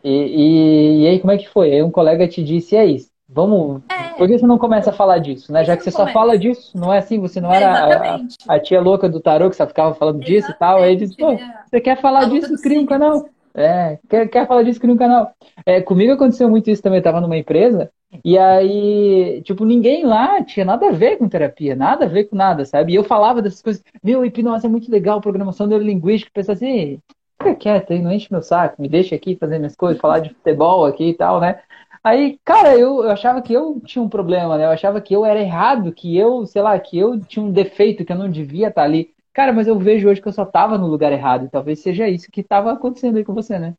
E, e, e, aí, como é que foi? Aí um colega te disse, e aí, vamos. É, por que você não começa a falar disso, né? Já que você só fala disso, não é assim? Você não era a, a, tia louca do tarô que só ficava falando exatamente. disso e tal. Aí ele disse, pô, você quer falar disso? Cria um canal. É, quer, quer falar disso? Cria um canal. É, comigo aconteceu muito isso também. Eu tava numa empresa e aí, tipo, ninguém lá tinha nada a ver com terapia, nada a ver com nada, sabe? E eu falava dessas coisas, meu, hipnose é muito legal, programação neurolinguística, pensava assim, fica quieto aí, não enche meu saco, me deixa aqui fazer minhas coisas, falar de futebol aqui e tal, né? Aí, cara, eu, eu achava que eu tinha um problema, né? Eu achava que eu era errado, que eu, sei lá, que eu tinha um defeito, que eu não devia estar ali. Cara, mas eu vejo hoje que eu só tava no lugar errado, e talvez seja isso que tava acontecendo aí com você, né?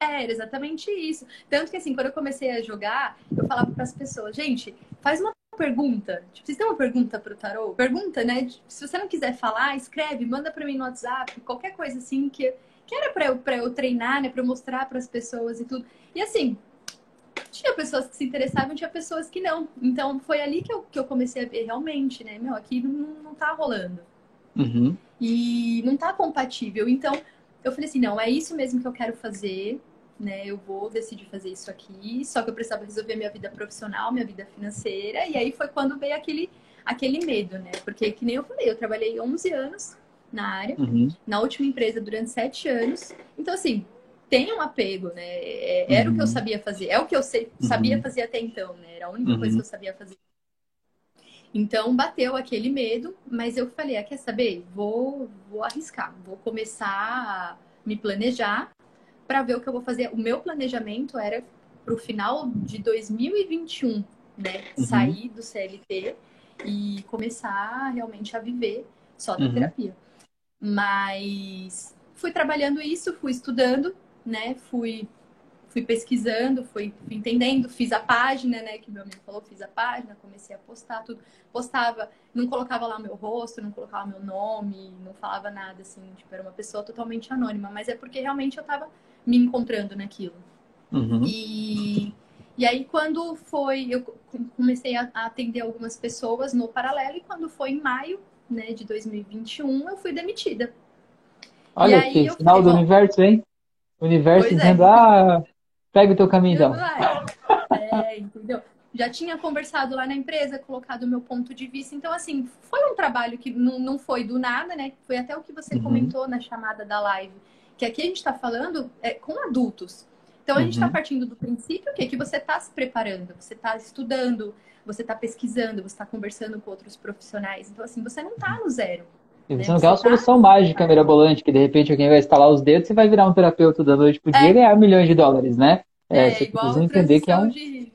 Era exatamente isso. Tanto que, assim, quando eu comecei a jogar, eu falava para as pessoas, gente, faz uma pergunta. Tipo, vocês têm uma pergunta para o tarô? Pergunta, né? Se você não quiser falar, escreve, manda para mim no WhatsApp, qualquer coisa assim que, que era para eu, eu treinar, né? Para eu mostrar para as pessoas e tudo. E assim, tinha pessoas que se interessavam, tinha pessoas que não. Então foi ali que eu, que eu comecei a ver realmente, né? Meu, aqui não, não tá rolando. Uhum. E não tá compatível. Então, eu falei assim, não, é isso mesmo que eu quero fazer, né? Eu vou decidir fazer isso aqui, só que eu precisava resolver minha vida profissional, minha vida financeira, e aí foi quando veio aquele, aquele medo, né? Porque, que nem eu falei, eu trabalhei 11 anos na área, uhum. na última empresa durante sete anos. Então, assim, tem um apego, né? É, era uhum. o que eu uhum. sabia fazer, é o que eu sei, sabia uhum. fazer até então, né? Era a única coisa que eu sabia fazer. Então bateu aquele medo, mas eu falei, ah, quer saber? Vou, vou arriscar, vou começar a me planejar para ver o que eu vou fazer. O meu planejamento era para o final de 2021, né? Uhum. Sair do CLT e começar realmente a viver só da uhum. terapia. Mas fui trabalhando isso, fui estudando, né? Fui fui pesquisando, fui, fui, entendendo, fiz a página, né? Que meu amigo falou, fiz a página, comecei a postar tudo. Postava, não colocava lá meu rosto, não colocava meu nome, não falava nada, assim, tipo, era uma pessoa totalmente anônima, mas é porque realmente eu tava me encontrando naquilo. Uhum. E, e aí, quando foi, eu comecei a, atender algumas pessoas no paralelo, e quando foi em maio, né, de 2021, eu fui demitida. Olha que final falei, do universo, hein? O universo é. dizendo, é. ah, Pega o teu caminho, então. É, entendeu? Já tinha conversado lá na empresa, colocado o meu ponto de vista. Então, assim, foi um trabalho que não, não foi do nada, né? Foi até o que você uhum. comentou na chamada da live. Que aqui a gente está falando é, com adultos. Então, a gente está uhum. partindo do princípio que, que você está se preparando, você está estudando, você está pesquisando, você está conversando com outros profissionais. Então, assim, você não está no zero. E você né? não quer uma solução tá... mágica mirabolante, que de repente alguém vai instalar os dedos e vai virar um terapeuta da noite pro dia é. e ganhar milhões de dólares, né? É, é você igual entender que é um... de,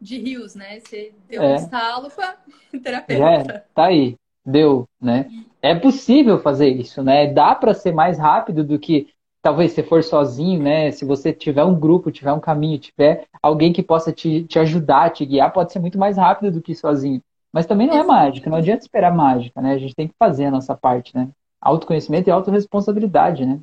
de rios, né? Você deu é. um estalo para terapeuta. É, tá aí, deu, né? É possível fazer isso, né? Dá para ser mais rápido do que talvez se for sozinho, né? Se você tiver um grupo, tiver um caminho, tiver alguém que possa te, te ajudar, te guiar, pode ser muito mais rápido do que sozinho. Mas também não é mágica, não adianta esperar mágica, né? A gente tem que fazer a nossa parte, né? Autoconhecimento e autorresponsabilidade, né?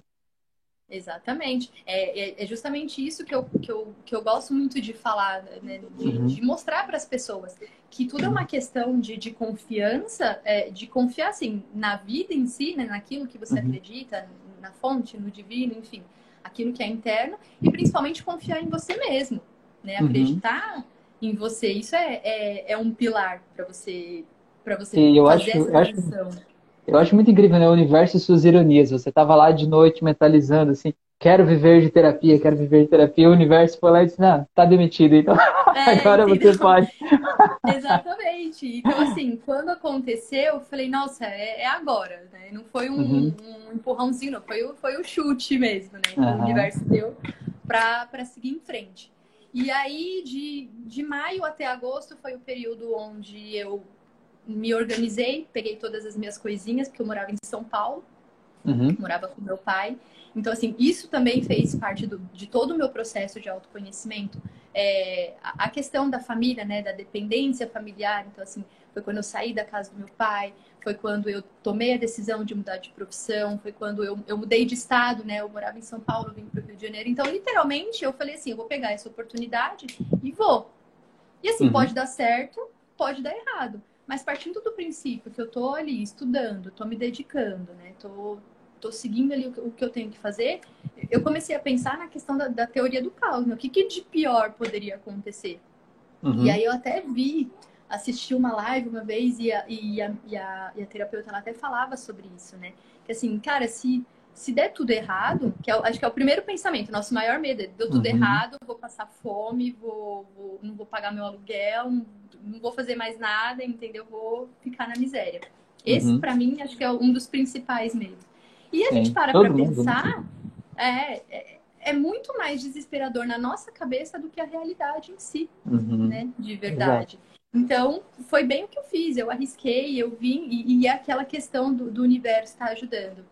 Exatamente. É, é, é, justamente isso que eu, que, eu, que eu gosto muito de falar, né? de, uhum. de mostrar para as pessoas que tudo é uma questão de, de confiança, é, de confiar assim, na vida em si, né? naquilo que você uhum. acredita, na fonte, no divino, enfim, aquilo que é interno, e principalmente confiar em você mesmo, né? Uhum. Acreditar uhum em você. Isso é, é, é um pilar para você para você Sim, eu fazer acho, essa eu acho, eu acho muito incrível, né? O universo e suas ironias. Você tava lá de noite mentalizando assim, quero viver de terapia, quero viver de terapia. O universo foi lá e disse, não, tá demitido, então é, agora entendeu? você pode. Exatamente. Então, assim, quando aconteceu, eu falei, nossa, é, é agora, né? Não foi um, uhum. um empurrãozinho, não. Foi, foi o chute mesmo, né? Que uhum. o universo deu para seguir em frente. E aí, de, de maio até agosto, foi o período onde eu me organizei, peguei todas as minhas coisinhas, porque eu morava em São Paulo, uhum. morava com meu pai. Então, assim, isso também fez parte do, de todo o meu processo de autoconhecimento. É, a, a questão da família, né, da dependência familiar. Então, assim, foi quando eu saí da casa do meu pai, foi quando eu tomei a decisão de mudar de profissão, foi quando eu, eu mudei de estado, né? Eu morava em São Paulo, vim para o Rio de Janeiro. Então, literalmente, eu falei assim: eu vou pegar essa oportunidade e vou. E assim, uhum. pode dar certo, pode dar errado. Mas partindo do princípio que eu tô ali estudando, tô me dedicando, né? Tô, tô seguindo ali o, que eu tenho que fazer, eu comecei a pensar na questão da, da teoria do caos, né? O que, que de pior poderia acontecer? Uhum. E aí eu até vi assisti uma live uma vez e a, e a, e a, e a terapeuta ela até falava sobre isso, né? Que assim, cara, se, se der tudo errado, que é, acho que é o primeiro pensamento, nosso maior medo é deu tudo uhum. errado, vou passar fome, vou, vou, não vou pagar meu aluguel, não, não, vou fazer mais nada, entendeu? Vou ficar na miséria. Esse, uhum. para mim, acho que é um dos principais medos. E a Sim. gente para pra mundo. pensar, é, é, é, muito mais desesperador na nossa cabeça do que a realidade em si, uhum. né? De verdade. Exato. Então, foi bem o que eu fiz. Eu arrisquei, eu vim, e, e é aquela questão do, do universo estar tá ajudando.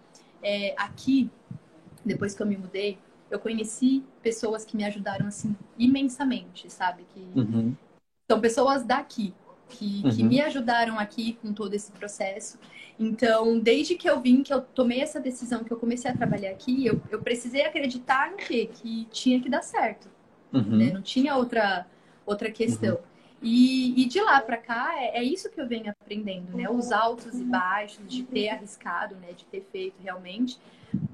É, aqui, depois que eu me mudei, eu conheci pessoas que me ajudaram, assim, imensamente, sabe? Que uhum. São pessoas daqui, que, uhum. que me ajudaram aqui com todo esse processo. Então, desde que eu vim, que eu tomei essa decisão, que eu comecei a trabalhar aqui, eu, eu precisei acreditar no quê? Que tinha que dar certo. Uhum. Né? Não tinha outra, outra questão. Uhum. E, e de lá para cá é, é, isso que eu venho aprendendo, né? Os altos e baixos, de ter arriscado, né? De ter feito realmente.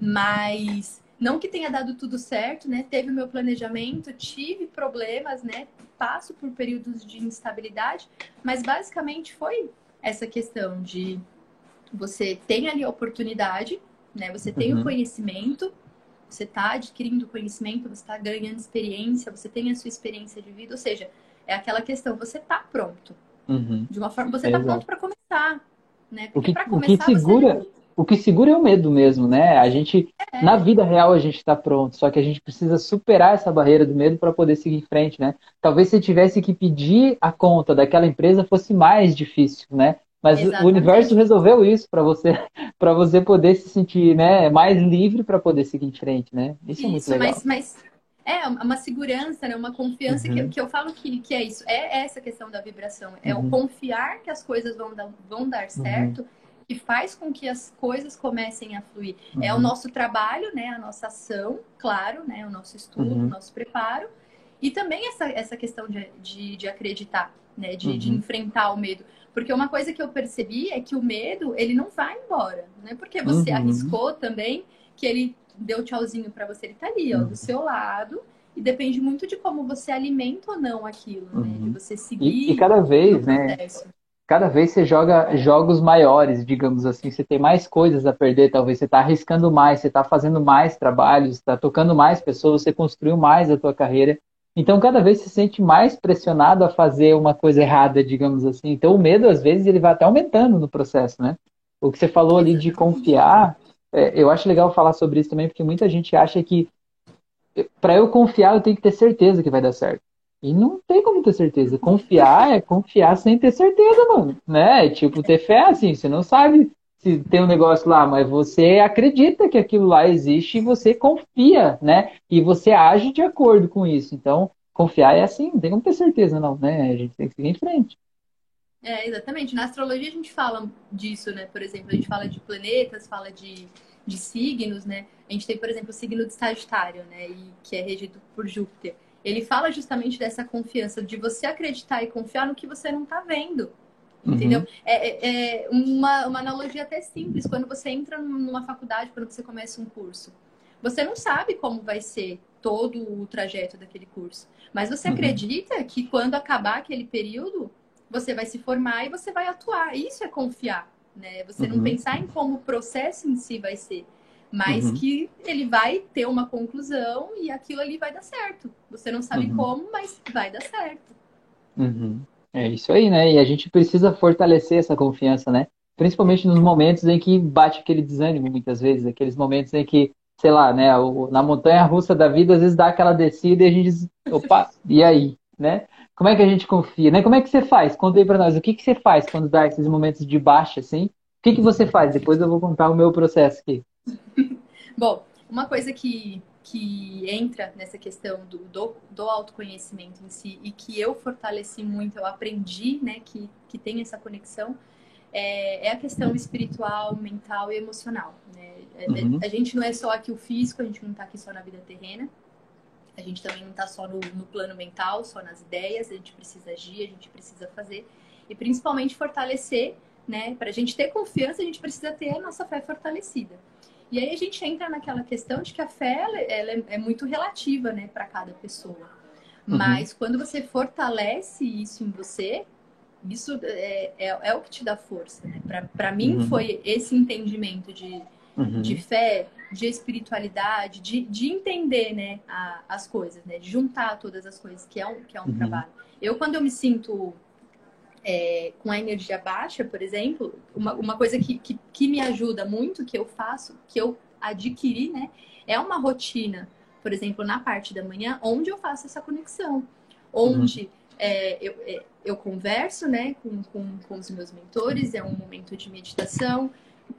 Mas não que tenha dado tudo certo, né? Teve o meu planejamento, tive problemas, né? Passo por períodos de instabilidade, mas basicamente foi essa questão de você tem ali a oportunidade, né? Você tem uhum. o conhecimento, você está adquirindo conhecimento, você está ganhando experiência, você tem a sua experiência de vida, ou seja, é aquela questão, você está pronto. Uhum. De uma forma, você está pronto para começar, né? Porque para começar o que segura, você... o que segura é o medo mesmo, né? A gente é. na vida real a gente está pronto, só que a gente precisa superar essa barreira do medo para poder seguir em frente, né? Talvez se tivesse que pedir a conta daquela empresa fosse mais difícil, né? Mas Exatamente. o universo resolveu isso para você, para você poder se sentir, né, mais livre para poder seguir em frente, né? Isso, isso é muito legal. Mas, mas é uma segurança, né? Uma confiança uhum. que, que eu falo que, que é isso. É essa questão da vibração. É uhum. o confiar que as coisas vão dar, vão dar uhum. Que faz com que as coisas comecem a fluir. É o uhum. nosso trabalho, né? A nossa ação, claro, né? O nosso estudo, uhum. o nosso preparo. E também essa, essa questão de, de, de acreditar, né? De, de enfrentar o medo. Porque uma coisa que eu percebi é que o medo, ele não vai embora. Não é porque você uhum. arriscou também que ele deu tchauzinho para você, ele tá ali, ó, do uhum. seu lado. E depende muito de como você alimenta ou não aquilo, né? De uhum. você seguir. E, e cada vez, né? Cada vez você joga jogos maiores, digamos assim, você tem mais coisas a perder, talvez você está arriscando mais, você está fazendo mais trabalhos, está tocando mais pessoas, você construiu mais a tua carreira. Então, cada vez se sente mais pressionado a fazer uma coisa errada, digamos assim. Então, o medo, às vezes, ele vai até aumentando no processo, né? O que você falou ali de confiar, é, eu acho legal falar sobre isso também, porque muita gente acha que para eu confiar, eu tenho que ter certeza que vai dar certo. E não tem como ter certeza. Confiar é confiar sem ter certeza, não. Né? Tipo, ter fé assim, você não sabe se tem um negócio lá, mas você acredita que aquilo lá existe e você confia, né? E você age de acordo com isso. Então, confiar é assim, não tem como ter certeza, não, né? A gente tem que seguir em frente. É, exatamente. Na astrologia a gente fala disso, né? Por exemplo, a gente fala de planetas, fala de, de signos, né? A gente tem, por exemplo, o signo de Sagitário, né? E, que é regido por Júpiter. Ele fala justamente dessa confiança, de você acreditar e confiar no que você não está vendo. Entendeu? Uhum. É, é, é uma, uma analogia até simples. Quando você entra numa faculdade, quando você começa um curso, você não sabe como vai ser todo o trajeto daquele curso. Mas você uhum. acredita que quando acabar aquele período, você vai se formar e você vai atuar. Isso é confiar, né? Você uhum. não pensar em como o processo em si vai ser, mas uhum. que ele vai ter uma conclusão e aquilo ali vai dar certo. Você não sabe uhum. como, mas vai dar certo. Uhum. É isso aí, né? E a gente precisa fortalecer essa confiança, né? Principalmente nos momentos em que bate aquele desânimo, muitas vezes, aqueles momentos em que, sei lá, né, na montanha russa da vida, às vezes dá aquela descida e a gente diz, opa, e aí, né? Como é que a gente confia, né? Como é que você faz? Conta aí pra nós, o que, que você faz quando dá esses momentos de baixa, assim? O que, que você faz? Depois eu vou contar o meu processo aqui. Bom, uma coisa que que entra nessa questão do, do, do, autoconhecimento em si e que eu fortaleci muito, eu aprendi, né, que, que tem essa conexão, é, é a questão espiritual, mental e emocional. Né? É, uhum. A gente não é só aqui o físico, a gente não está aqui só na vida terrena, a gente também não está só no, no plano mental, só nas ideias, a gente precisa agir, a gente precisa fazer e principalmente fortalecer, né? Para a gente ter confiança, a gente precisa ter a nossa fé fortalecida. E aí a gente entra naquela questão de que a fé ela, ela é, é muito relativa, né, para cada pessoa. Uhum. Mas quando você fortalece isso em você, isso é, é, é o que te dá força, né? Para mim uhum. foi esse entendimento de, uhum. de fé, de espiritualidade, de, de entender, né, a, as coisas, né? De juntar todas as coisas, que é um, que é um uhum. trabalho. Eu, quando eu me sinto é, com a energia baixa, por exemplo, uma, uma coisa que, que, que, me ajuda muito, que eu faço, que eu adquiri, né? É uma rotina, por exemplo, na parte da manhã, onde eu faço essa conexão. Onde uhum. é, eu, é, eu converso, né, com, com, com os meus mentores, é um momento de meditação,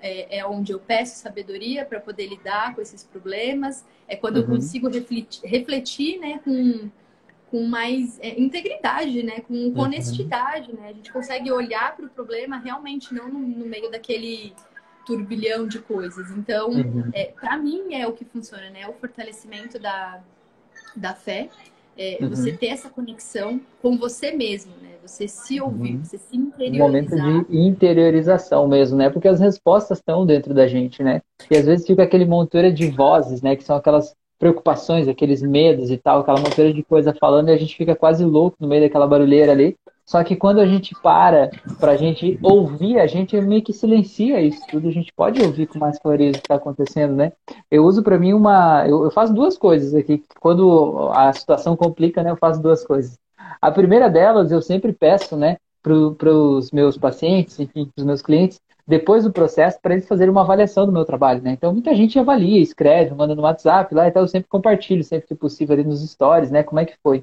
é, é, onde eu peço sabedoria para poder lidar com esses problemas, é quando uhum. eu consigo refletir, refletir né, com com mais é, integridade, né? Com, uhum. honestidade, né? A gente consegue olhar para o problema realmente não no, no, meio daquele turbilhão de coisas. Então, uhum. é, para mim é o que funciona, né? O fortalecimento da, da fé, é, uhum. você ter essa conexão com você mesmo, né? Você se ouvir, uhum. você se interiorizar. Um momento de interiorização mesmo, né? Porque as respostas estão dentro da gente, né? E às vezes fica aquele montoeira de vozes, né? Que são aquelas preocupações, aqueles medos e tal, aquela monteira de coisa falando e a gente fica quase louco no meio daquela barulheira ali. Só que quando a gente para para a gente ouvir, a gente meio que silencia isso tudo. A gente pode ouvir com mais clareza o que está acontecendo, né? Eu uso para mim uma. Eu, eu, faço duas coisas aqui. Quando a situação complica, né? Eu faço duas coisas. A primeira delas, eu sempre peço, né? Para os meus pacientes, enfim, para os meus clientes, depois do processo, para eles fazerem uma avaliação do meu trabalho, né? Então, muita gente avalia, escreve, manda no WhatsApp lá, então eu sempre compartilho, sempre que possível, ali nos stories, né? Como é que foi.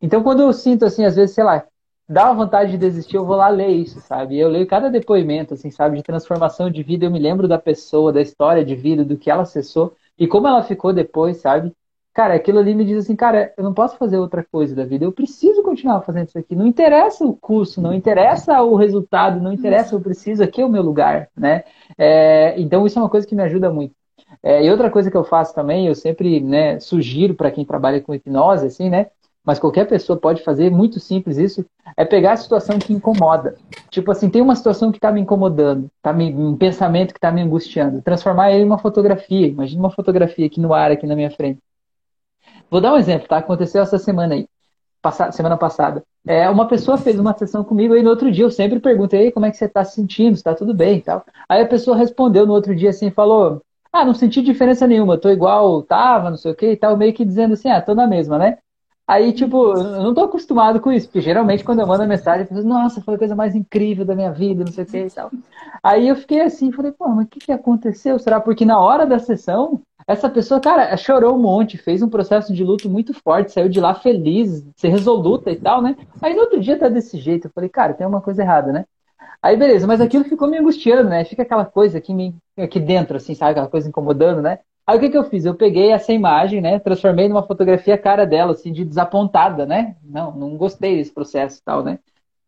Então, quando eu sinto, assim, às vezes, sei lá, dá uma vontade de desistir, eu vou lá ler isso, sabe? Eu leio cada depoimento, assim, sabe, de transformação de vida, eu me lembro da pessoa, da história de vida, do que ela acessou e como ela ficou depois, sabe? Cara, aquilo ali me diz assim, cara, eu não posso fazer outra coisa da vida, eu preciso continuar fazendo isso aqui. Não interessa o curso, não interessa o resultado, não interessa, eu preciso, aqui é o meu lugar, né? É, então isso é uma coisa que me ajuda muito. É, e outra coisa que eu faço também, eu sempre né, sugiro para quem trabalha com hipnose, assim, né? mas qualquer pessoa pode fazer, muito simples isso, é pegar a situação que incomoda. Tipo assim, tem uma situação que está me incomodando, tá me, um pensamento que está me angustiando, transformar ele em uma fotografia. Imagina uma fotografia aqui no ar, aqui na minha frente. Vou dar um exemplo, tá? Aconteceu essa semana aí, semana passada. É, uma pessoa fez uma sessão comigo aí no outro dia, eu sempre perguntei como é que você está se sentindo, está tudo bem e tal. Aí a pessoa respondeu no outro dia assim, falou, ah, não senti diferença nenhuma, tô igual tava, não sei o que e tal, meio que dizendo assim, ah, tô na mesma, né? Aí, tipo, eu não tô acostumado com isso, porque geralmente quando eu mando mensagem, eu penso, nossa, foi a coisa mais incrível da minha vida, não sei o que e tal. Aí eu fiquei assim, falei, pô, mas o que, que aconteceu? Será porque na hora da sessão, essa pessoa, cara, chorou um monte, fez um processo de luto muito forte, saiu de lá feliz, ser resoluta e tal, né? Aí no outro dia tá desse jeito. Eu falei, cara, tem uma coisa errada, né? Aí beleza, mas aquilo ficou me angustiando, né? Fica aquela coisa aqui, me, aqui dentro, assim, sabe? Aquela coisa incomodando, né? Aí o que, que eu fiz? Eu peguei essa imagem, né? Transformei numa fotografia cara dela, assim, de desapontada, né? Não, não gostei desse processo e tal, né?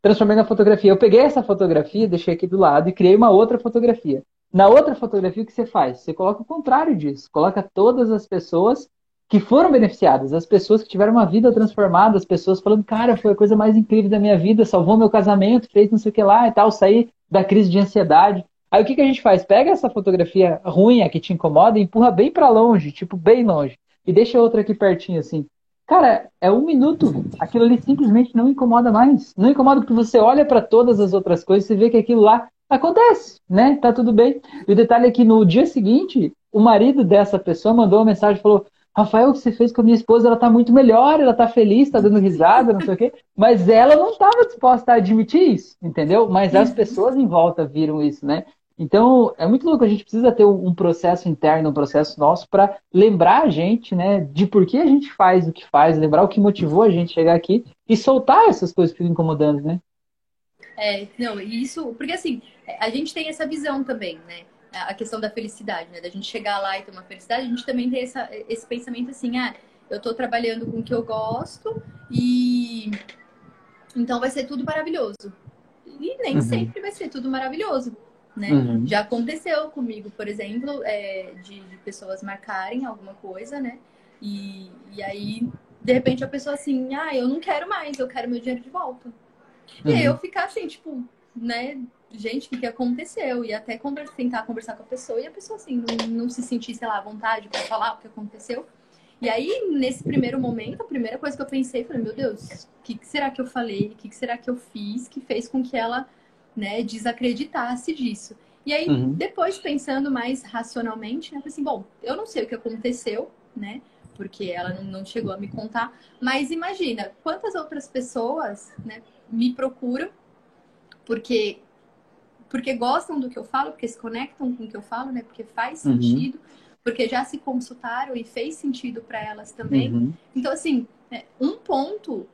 Transformei na fotografia. Eu peguei essa fotografia, deixei aqui do lado e criei uma outra fotografia. Na outra fotografia, o que você faz? Você coloca o contrário disso. Coloca todas as pessoas que foram beneficiadas, as pessoas que tiveram uma vida transformada, as pessoas falando, cara, foi a coisa mais incrível da minha vida, salvou meu casamento, fez não sei o que lá e tal, saí da crise de ansiedade. Aí o que, que a gente faz? Pega essa fotografia ruim, a que te incomoda, e empurra bem para longe, tipo, bem longe. E deixa outra aqui pertinho, assim. Cara, é um minuto. Aquilo ali simplesmente não incomoda mais. Não incomoda porque você olha para todas as outras coisas e vê que aquilo lá acontece, né? Tá tudo bem. E o detalhe é que no dia seguinte, o marido dessa pessoa mandou uma mensagem e falou: Rafael, o que você fez com a minha esposa, ela tá muito melhor, ela tá feliz, tá dando risada, não sei o quê. Mas ela não estava disposta a admitir isso, entendeu? Mas as pessoas em volta viram isso, né? Então, é muito louco, a gente precisa ter um processo interno, um processo nosso para lembrar a gente, né, de por que a gente faz o que faz, lembrar o que motivou a gente chegar aqui e soltar essas coisas que ficam incomodando, né? É, não, isso, porque assim, a gente tem essa visão também, né? A questão da felicidade, né? Da gente chegar lá e ter uma felicidade, a gente também tem essa, esse pensamento assim, ah, eu tô trabalhando com o que eu gosto e então vai ser tudo maravilhoso. E nem uhum. sempre vai ser tudo maravilhoso né? Uhum. Já aconteceu comigo, por exemplo, é, de, de, pessoas marcarem alguma coisa, né? E, e aí, de repente, a pessoa assim, ah, eu não quero mais, eu quero meu dinheiro de volta. Uhum. E aí eu ficar assim, tipo, né? Gente, o que, aconteceu? E até conversa, tentar conversar com a pessoa e a pessoa, assim, não, não se sentir, sei lá, à vontade para falar o que aconteceu. E aí, nesse primeiro momento, a primeira coisa que eu pensei, falei, meu Deus, o que, que será que eu falei? O que, que será que eu fiz que fez com que ela né, desacreditasse disso. E aí, uhum. depois, pensando mais racionalmente, né, assim, bom, eu não sei o que aconteceu, né, porque ela não chegou a me contar, mas imagina, quantas outras pessoas, né, me procuram porque porque gostam do que eu falo, porque se conectam com o que eu falo, né, porque faz uhum. sentido, porque já se consultaram e fez sentido para elas também. Uhum. Então, assim, é, um ponto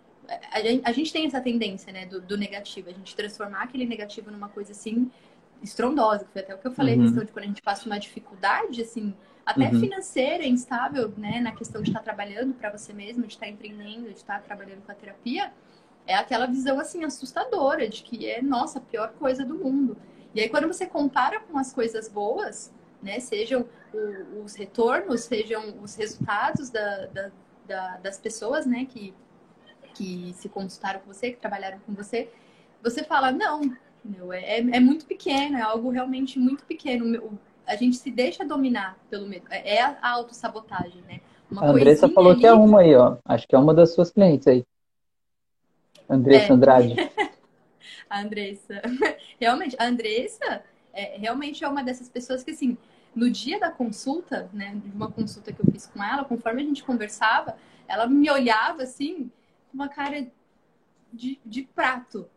a, gente tem essa tendência, né, do, do, negativo, a gente transformar aquele negativo numa coisa assim estrondosa, que foi até o que eu falei, uhum. a questão de quando a gente passa uma dificuldade, assim, até uhum. financeira, instável, né, na questão de estar trabalhando para você mesmo, de estar empreendendo, de estar trabalhando com a terapia, é aquela visão assim assustadora de que é nossa a pior coisa do mundo. E aí quando você compara com as coisas boas, né, sejam os retornos, sejam os resultados da, da, da, das pessoas, né, que que se consultaram com você, que trabalharam com você, você fala, não, meu, é, é muito pequeno, é algo realmente muito pequeno. A gente se deixa dominar pelo medo. É, é a autossabotagem, né? Uma a Andressa falou ali... que é uma aí, ó. Acho que é uma das suas clientes aí. Andressa é. Andrade. a Andressa. Realmente, a Andressa é, realmente é uma dessas pessoas que, assim, no dia da consulta, né, de uma consulta que eu fiz com ela, conforme a gente conversava, ela me olhava, assim, uma cara de, de prato.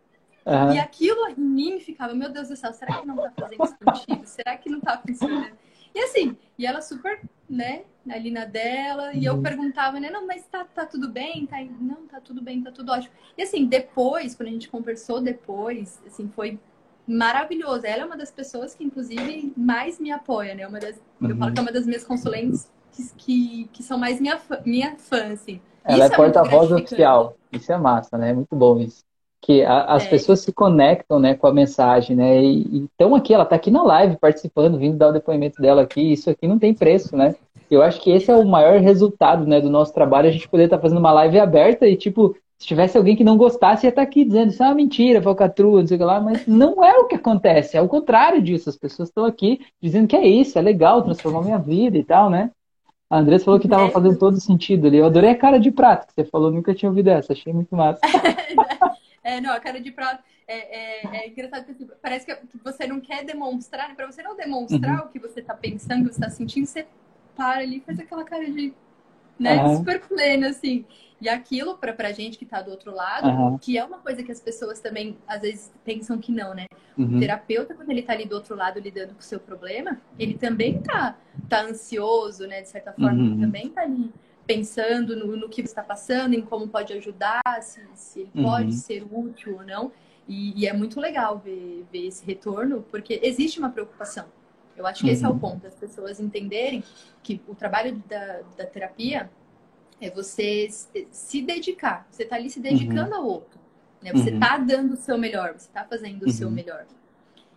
Uhum. E aquilo em mim ficava, meu Deus do céu, será que não tá fazendo sentido? será que não tá funcionando? E assim, e ela super, né, ali na dela, uhum. e eu uhum. perguntava, né, não, mas tá, tá tudo bem? Tá, não, tá tudo bem, tá tudo ótimo. E assim, depois, quando a gente conversou depois, assim, foi maravilhoso. Ela é uma das pessoas que, inclusive, mais me apoia, né? Uma das, uhum. Eu falo que é uma das minhas consulentes que, que, que são mais minha minha fã assim. Ela isso é, é porta-voz oficial. Isso é massa, né? É muito bom isso. Que a, as é. pessoas se conectam né, com a mensagem, né? E estão aqui, ela está aqui na live participando, vindo dar o depoimento dela aqui. Isso aqui não tem preço, né? Eu acho que esse é o maior resultado né, do nosso trabalho, a gente poder estar tá fazendo uma live aberta e, tipo, se tivesse alguém que não gostasse, ia estar tá aqui dizendo isso é uma mentira, falcatrua, não sei o que lá, mas não é o que acontece, é o contrário disso. As pessoas estão aqui dizendo que é isso, é legal, transformou minha vida e tal, né? A Andressa falou que estava fazendo todo sentido ali. Eu adorei a cara de prato que você falou, nunca tinha ouvido essa, achei muito massa. é, não, a cara de prato é, é, é engraçado porque assim, parece que você não quer demonstrar, né? para você não demonstrar uhum. o que você está pensando, o que você está sentindo, você para ali e faz aquela cara de né, uhum. super plena, assim. E aquilo, pra, pra gente que tá do outro lado, uhum. que é uma coisa que as pessoas também, às vezes, pensam que não, né? Uhum. O terapeuta, quando ele tá ali do outro lado lidando com o seu problema, ele também tá, tá ansioso, né? De certa forma, ele uhum. também tá ali pensando no, no que você está passando, em como pode ajudar, se, se ele uhum. pode ser útil ou não. E, e, é muito legal ver, ver esse retorno, porque existe uma preocupação. Eu acho que esse é o uhum. ponto, as pessoas entenderem que o trabalho da, da terapia é você se dedicar. Você está ali se dedicando uhum. ao outro. Né? Você está uhum. dando o seu melhor, você está fazendo o seu uhum. melhor.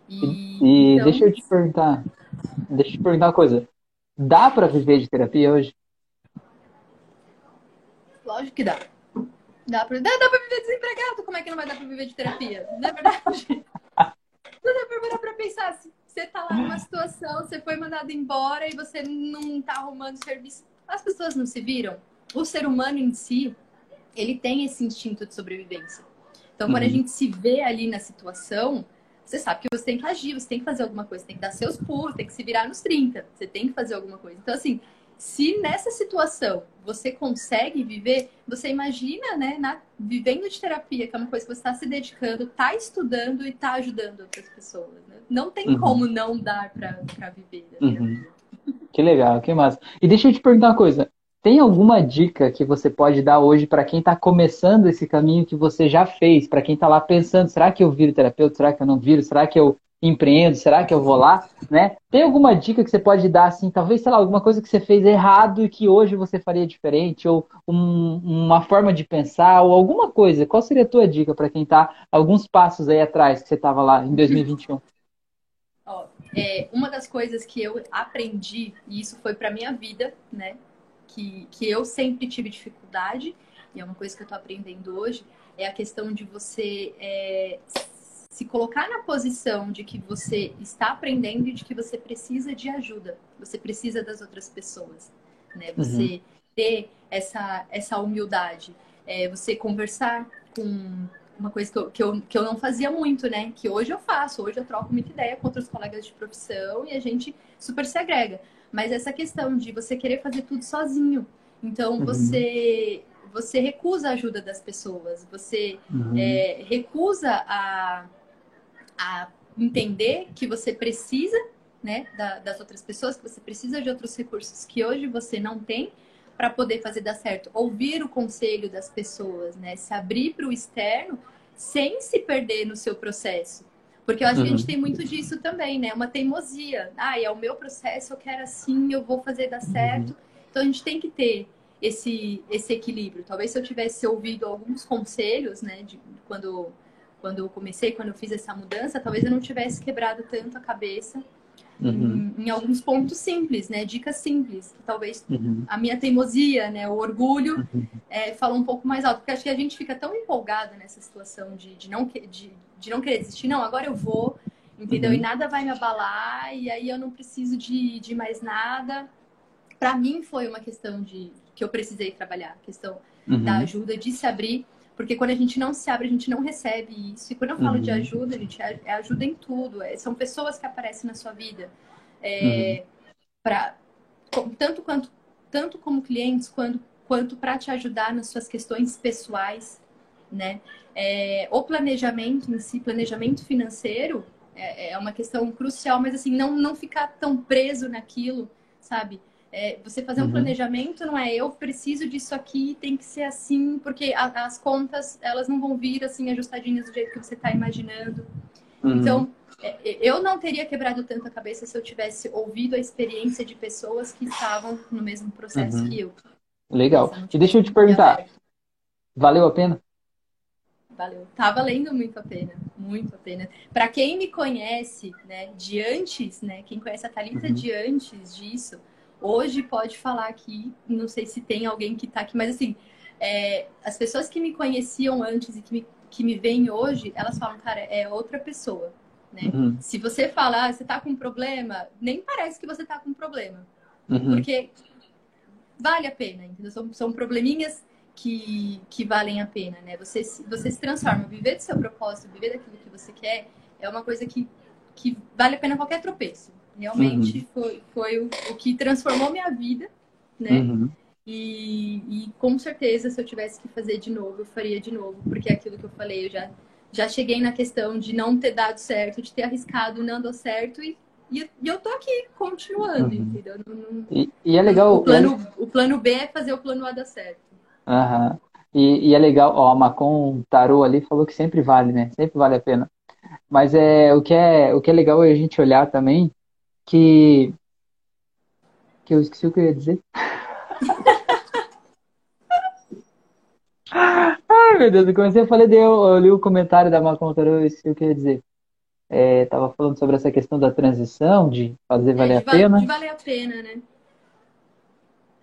E, e então... deixa eu te perguntar, deixa eu te perguntar uma coisa. Dá para viver de terapia hoje? Lógico que dá. Dá pra, dá, dá pra viver desempregado. Como é que não vai dar pra viver de terapia? Não é verdade? não dá pra parar pra pensar. Se você tá lá numa situação, você foi mandado embora e você não tá arrumando serviço. As pessoas não se viram? O ser humano em si, ele tem esse instinto de sobrevivência. Então, quando uhum. a gente se vê ali na situação, você sabe que você tem que agir, você tem que fazer alguma coisa, tem que dar seus pulos, tem que se virar nos 30, você tem que fazer alguma coisa. Então, assim, se nessa situação você consegue viver, você imagina, né, na, vivendo de terapia, que é uma coisa que você está se dedicando, está estudando e está ajudando outras pessoas. Né? Não tem uhum. como não dar para viver. Uhum. Que legal, que massa. E deixa eu te perguntar uma coisa. Tem alguma dica que você pode dar hoje para quem está começando esse caminho que você já fez? Para quem está lá pensando, será que eu viro terapeuta? Será que eu não viro? Será que eu empreendo? Será que eu vou lá? Né? Tem alguma dica que você pode dar, assim, talvez, sei lá, alguma coisa que você fez errado e que hoje você faria diferente? Ou um, uma forma de pensar? Ou alguma coisa? Qual seria a tua dica para quem está alguns passos aí atrás que você estava lá em 2021? Ó, é, uma das coisas que eu aprendi, e isso foi para minha vida, né? Que, que eu sempre tive dificuldade, e é uma coisa que eu estou aprendendo hoje, é a questão de você é, se colocar na posição de que você está aprendendo e de que você precisa de ajuda, você precisa das outras pessoas, né? Você uhum. ter essa, essa humildade, é, você conversar com uma coisa que eu, que, eu, que eu não fazia muito, né? Que hoje eu faço, hoje eu troco muita ideia com outros colegas de profissão e a gente super se agrega. Mas essa questão de você querer fazer tudo sozinho. Então, uhum. você você recusa a ajuda das pessoas, você uhum. é, recusa a, a entender que você precisa né, da, das outras pessoas, que você precisa de outros recursos que hoje você não tem para poder fazer dar certo. Ouvir o conselho das pessoas, né, se abrir para o externo sem se perder no seu processo. Porque eu acho uhum. que a gente uhum. tem muito disso também, né? Uma teimosia. Ah, é o meu processo, eu quero assim, eu vou fazer dar certo. Uhum. Então a gente tem que ter esse, esse equilíbrio. Talvez se eu tivesse ouvido alguns conselhos, né, de quando, quando eu comecei, quando eu fiz essa mudança, talvez eu não tivesse quebrado tanto a cabeça Uhum. Em, em, alguns pontos simples, né? Dicas simples. Talvez uhum. a minha teimosia, né? O orgulho uhum. é, fala um pouco mais alto. Porque acho que a gente fica tão empolgada nessa situação de, de, não, de, de não querer desistir. Não, agora eu vou, entendeu? E uhum. nada vai me abalar. E aí eu não preciso de, de mais nada. Para mim foi uma questão de que eu precisei trabalhar. Questão da uhum. ajuda, de se abrir Porque quando a gente não se abre, a gente não recebe isso. E quando eu falo uhum. de ajuda, a gente é, é ajuda em tudo. É, são pessoas que aparecem na sua vida. É, uhum. pra, tanto, quanto, tanto como clientes, quanto, quanto para te ajudar nas suas questões pessoais, né? É, o planejamento em si, planejamento financeiro, é, é, uma questão crucial, mas assim, não, não ficar tão preso naquilo, sabe? É, você fazer um uhum. planejamento não é eu preciso disso aqui, tem que ser assim, porque a, as contas elas não vão vir assim ajustadinhas do jeito que você está imaginando. Uhum. Então, é, eu não teria quebrado tanto a cabeça se eu tivesse ouvido a experiência de pessoas que estavam no mesmo processo uhum. que eu. Legal. E deixa eu te perguntar, valeu a pena? Valeu. Tá valendo muito a pena, muito a pena. Para quem me conhece, né, de antes, né, quem conhece a Thalita uhum. de antes disso, hoje pode falar aqui, não sei se tem alguém que tá aqui, mas assim, é, as pessoas que me conheciam antes e que me, que me veem hoje, elas falam, cara, é outra pessoa. Né? Uhum. Se você falar, ah, você tá com um problema, nem parece que você tá com um problema. Uhum. Porque vale a pena, entendeu? São, são probleminhas que, que valem a pena, né? Você, você se transforma. Viver do seu propósito, viver daquilo que você quer, é uma coisa que, que vale a pena qualquer tropeço. Realmente uhum. foi, foi o, o, que transformou minha vida, né? Uhum. E, e com certeza, se eu tivesse que fazer de novo, eu faria de novo, porque é aquilo que eu falei, eu já, já cheguei na questão de não ter dado certo, de ter arriscado, não deu certo e, e, e eu tô aqui continuando, uhum. entendeu? Não, não, e, e, é legal. O plano, o plano B é fazer o plano A dar certo. Aham. E, e, é legal, ó, a Macon Tarô ali falou que sempre vale, né? Sempre vale a pena. Mas é o que é o que é legal é a gente olhar também que que eu esqueci o que eu ia dizer. Ai, meu Deus, eu comecei a falar, eu, eu li o comentário da Macon Tarô, eu esqueci o que eu ia dizer. É, tava falando sobre essa questão da transição, de fazer valer é, de a pena. De valer a pena, né?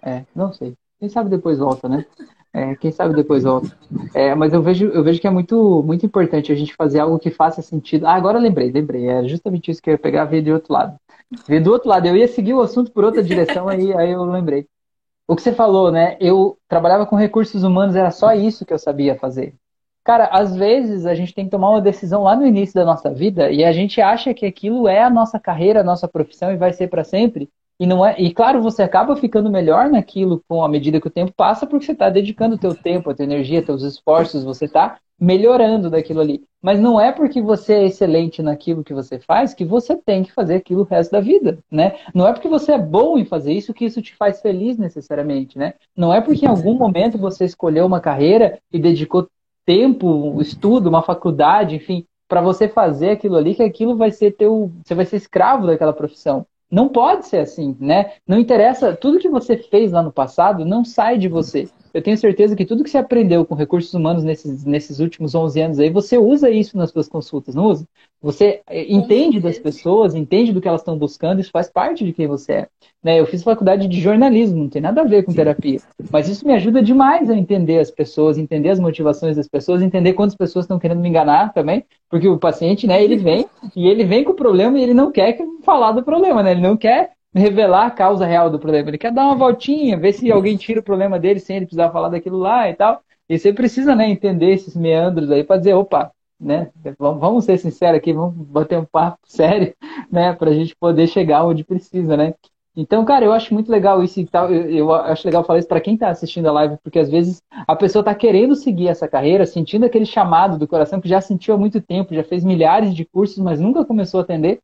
É, não sei. Quem sabe depois volta, né? É, quem sabe depois volta. É, mas eu vejo, eu vejo que é muito, muito importante a gente fazer algo que faça sentido. Ah, agora lembrei, lembrei. É justamente isso que eu ia pegar, ver de outro lado. Ver do outro lado. Eu ia seguir o assunto por outra direção, aí, aí eu lembrei. O que você falou, né? Eu trabalhava com recursos humanos, era só isso que eu sabia fazer. Cara, às vezes a gente tem que tomar uma decisão lá no início da nossa vida e a gente acha que aquilo é a nossa carreira, a nossa profissão e vai ser para sempre. E, não é, e claro, você acaba ficando melhor naquilo com a medida que o tempo passa, porque você está dedicando o teu tempo, a tua energia, teus esforços, você está melhorando daquilo ali. Mas não é porque você é excelente naquilo que você faz que você tem que fazer aquilo o resto da vida, né? Não é porque você é bom em fazer isso que isso te faz feliz necessariamente, né? Não é porque em algum momento você escolheu uma carreira e dedicou tempo, estudo, uma faculdade, enfim, para você fazer aquilo ali que aquilo vai ser teu, você vai ser escravo daquela profissão. Não pode ser assim, né? Não interessa, tudo que você fez lá no passado não sai de você eu tenho certeza que tudo que você aprendeu com recursos humanos nesses, nesses últimos 11 anos aí, você usa isso nas suas consultas, não usa? Você eh, entende das pessoas, entende do que elas estão buscando, isso faz parte de quem você é. Né? Eu fiz faculdade de jornalismo, não tem nada a ver com terapia, mas isso me ajuda demais a entender as pessoas, entender as motivações das pessoas, entender quantas pessoas estão querendo me enganar também, porque o paciente, né, ele vem e ele vem com o problema e ele não quer falar do problema, né? Ele não quer revelar a causa real do problema. Ele quer dar uma voltinha, ver se alguém tira o problema dele sem ele precisar falar daquilo lá e tal. E você precisa, né, entender esses meandros aí para dizer, opa, né, vamos ser sinceros aqui, vamos bater um papo sério, né, para a gente poder chegar onde precisa, né. Então, cara, eu acho muito legal isso e tal. Eu, eu acho legal falar isso para quem está assistindo a live, porque às vezes a pessoa está querendo seguir essa carreira, sentindo aquele chamado do coração que já sentiu há muito tempo, já fez milhares de cursos, mas nunca começou a atender.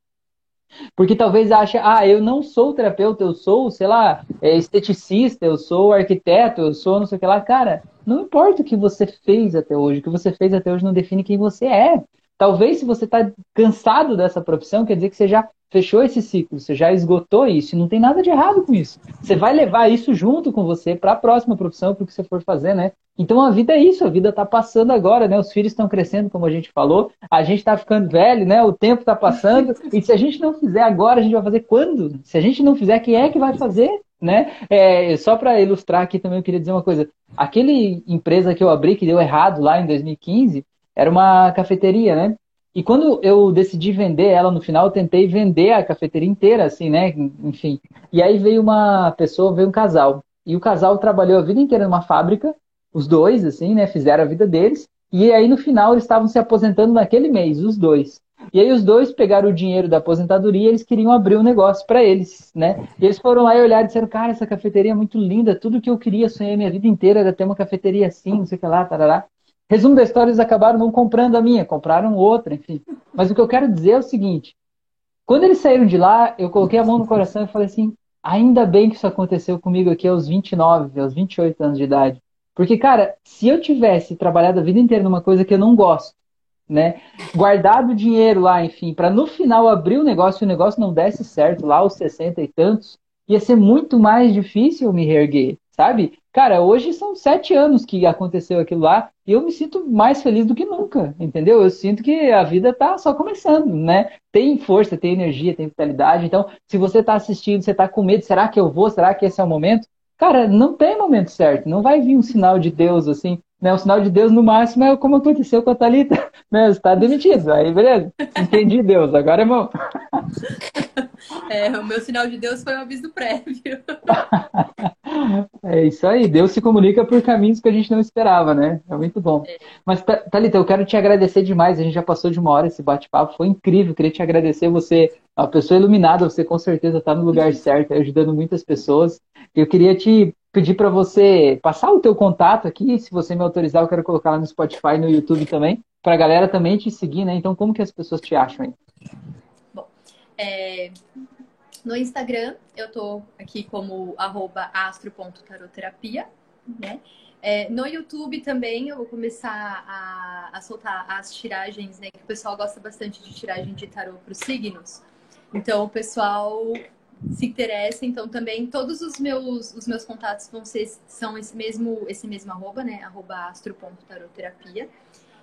Porque talvez ache, ah, eu não sou terapeuta, eu sou, sei lá, é, esteticista, eu sou arquiteto, eu sou não sei o que lá. Cara, não importa o que você fez até hoje, o que você fez até hoje não define quem você é. Talvez se você está cansado dessa profissão, quer dizer que você já fechou esse ciclo, você já esgotou isso, e não tem nada de errado com isso. Você vai levar isso junto com você para a próxima profissão, para o que você for fazer, né? Então a vida é isso, a vida está passando agora, né? Os filhos estão crescendo, como a gente falou, a gente está ficando velho, né? O tempo está passando, e se a gente não fizer agora, a gente vai fazer quando? Se a gente não fizer, quem é que vai fazer? Né? É, só para ilustrar aqui também eu queria dizer uma coisa. Aquele empresa que eu abri que deu errado lá em 2015 era uma cafeteria, né? E quando eu decidi vender ela no final, eu tentei vender a cafeteria inteira, assim, né? Enfim. E aí veio uma pessoa, veio um casal. E o casal trabalhou a vida inteira numa fábrica os dois, assim, né? Fizeram a vida deles. E aí no final eles estavam se aposentando naquele mês, os dois. E aí os dois pegaram o dinheiro da aposentadoria e eles queriam abrir um negócio para eles, né? E eles foram lá e olharam e disseram, cara, essa cafeteria é muito linda, tudo que eu queria, sonhei minha vida inteira era ter uma cafeteria assim, não sei o que lá, tarará. Resumo da história, eles acabaram não comprando a minha, compraram outra, enfim. Mas o que eu quero dizer é o seguinte, quando eles saíram de lá, eu coloquei a mão no coração e falei assim, ainda bem que isso aconteceu comigo aqui aos 29, aos 28 anos de idade. Porque, cara, se eu tivesse trabalhado a vida inteira numa coisa que eu não gosto, né? Guardado dinheiro lá, enfim, para no final abrir o negócio e o negócio não desse certo lá aos 60 e tantos, ia ser muito mais difícil me reerguer, sabe? Cara, hoje são sete anos que aconteceu aquilo lá e eu me sinto mais feliz do que nunca, entendeu? Eu sinto que a vida tá só começando, né? Tem força, tem energia, tem vitalidade. Então, se você tá assistindo, você tá com medo, será que eu vou? Será que esse é o momento? Cara, não tem momento certo, não vai vir um sinal de Deus assim, né? O sinal de Deus no máximo é como aconteceu com a Thalita, né? Você está demitido, aí beleza, entendi Deus, agora é bom. É, o meu sinal de Deus foi um aviso prévio. É isso aí, Deus se comunica por caminhos que a gente não esperava, né? É muito bom. É. Mas, Thalita, eu quero te agradecer demais. A gente já passou de uma hora esse bate-papo, foi incrível. Queria te agradecer. Você uma pessoa iluminada, você com certeza está no lugar certo, ajudando muitas pessoas. Eu queria te pedir para você passar o teu contato aqui. Se você me autorizar, eu quero colocar lá no Spotify, no YouTube também, para a galera também te seguir, né? Então, como que as pessoas te acham aí? É, no Instagram, eu tô aqui como astro.taroterapia, né? É, no YouTube também eu vou começar a, a, soltar as tiragens, né? Que o pessoal gosta bastante de tiragem de tarô para os signos. Então o pessoal se interessa, então também todos os meus os meus contatos vão ser são esse mesmo esse mesmo arroba, né? Arroba astro.taroterapia.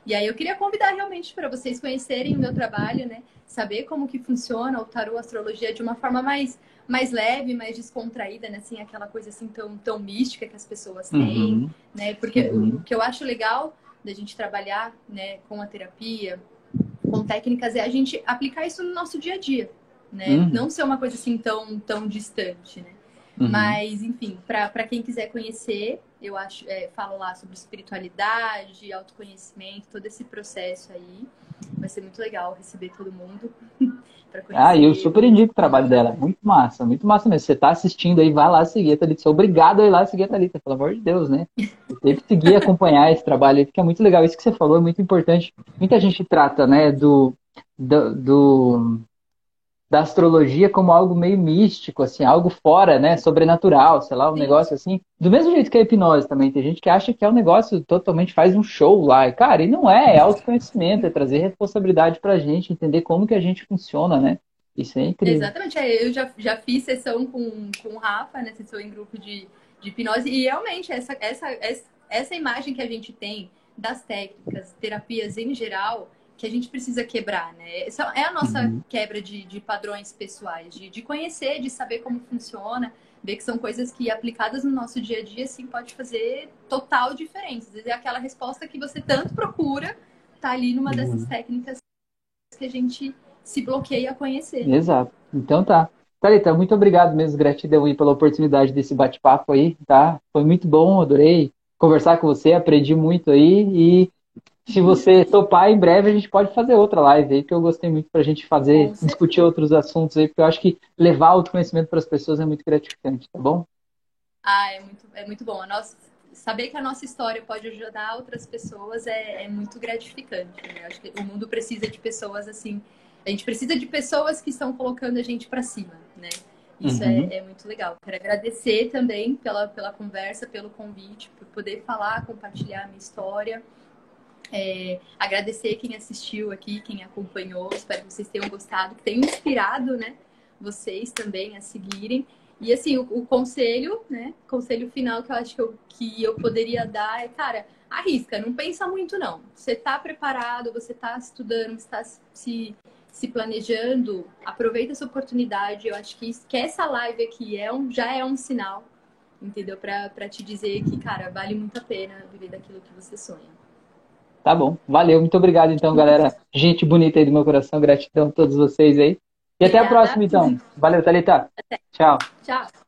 E aí eu queria convidar realmente para vocês conhecerem o meu trabalho, né? Saber como que funciona o tarô, a astrologia de uma forma mais mais leve, mais descontraída, né? Assim, aquela coisa assim tão, tão mística que as pessoas têm, uhum. né? Porque uhum. o que eu acho legal da gente trabalhar, né, com a terapia, com técnicas é a gente aplicar isso no nosso dia a dia, né? Uhum. Não ser uma coisa assim tão tão distante, né? Uhum. Mas, enfim, para quem quiser conhecer, eu acho, é, falo lá sobre espiritualidade, autoconhecimento, todo esse processo aí. Vai ser muito legal receber todo mundo. ah, eu super indico o trabalho dela. Muito massa, muito massa mesmo. Você tá assistindo aí, vai lá seguir a Thalita. Sou obrigado a ir lá seguir a Thalita, pelo amor de Deus, né? Tem que seguir acompanhar esse trabalho aí, porque é muito legal. Isso que você falou é muito importante. Muita gente trata, né, do, do, do da astrologia como algo meio místico, assim, algo fora, né, sobrenatural, sei lá, um Sim. negócio assim. Do mesmo jeito que a hipnose também, tem gente que acha que é um negócio totalmente faz um show lá. E, cara, e não é, é autoconhecimento, é trazer responsabilidade pra gente, entender como que a gente funciona, né? Isso é incrível. Exatamente, é, eu já, já fiz sessão com, com o Rafa, né, sessão em grupo de, de hipnose, e realmente essa, essa, essa imagem que a gente tem das técnicas, terapias em geral, que a gente precisa quebrar, né? Essa é a nossa uhum. quebra de, de padrões pessoais, de, de conhecer, de saber como funciona, ver que são coisas que aplicadas no nosso dia a dia, assim, pode fazer total diferença. Às vezes é aquela resposta que você tanto procura, tá ali numa uhum. dessas técnicas que a gente se bloqueia a conhecer. Exato. Então tá. Thalita, muito obrigado mesmo, gratidão aí pela oportunidade desse bate-papo aí, tá? Foi muito bom, adorei conversar com você, aprendi muito aí e se você topar, em breve a gente pode fazer outra live aí, que eu gostei muito pra gente fazer, discutir outros assuntos aí, porque eu acho que levar o conhecimento para as pessoas é muito gratificante, tá bom? Ah, é muito, é muito bom. A nossa, saber que a nossa história pode ajudar outras pessoas é, é muito gratificante. Né? Acho que o mundo precisa de pessoas assim. A gente precisa de pessoas que estão colocando a gente para cima, né? Isso é, uhum. é, é, muito legal. Quero agradecer também pela, pela conversa, pelo convite, por poder falar, compartilhar a minha história. É, agradecer quem assistiu aqui, quem acompanhou. Espero que vocês tenham gostado, que tenham inspirado, né? Vocês também a seguirem. E assim, o, o conselho, né? Conselho final que eu acho que eu, que eu poderia dar é, cara, arrisca, não pensa muito não. Você tá preparado, você tá estudando, você tá se, se planejando, aproveita essa oportunidade. Eu acho que, que essa live aqui é um, já é um sinal, entendeu? Para te dizer que, cara, vale muito a pena viver daquilo que você sonha. Tá bom. Valeu. Muito obrigado, então, galera. Gente bonita aí do meu coração. Gratidão a todos vocês aí. E até a próxima, então. Valeu, Thalita. Até. Tchau. Tchau.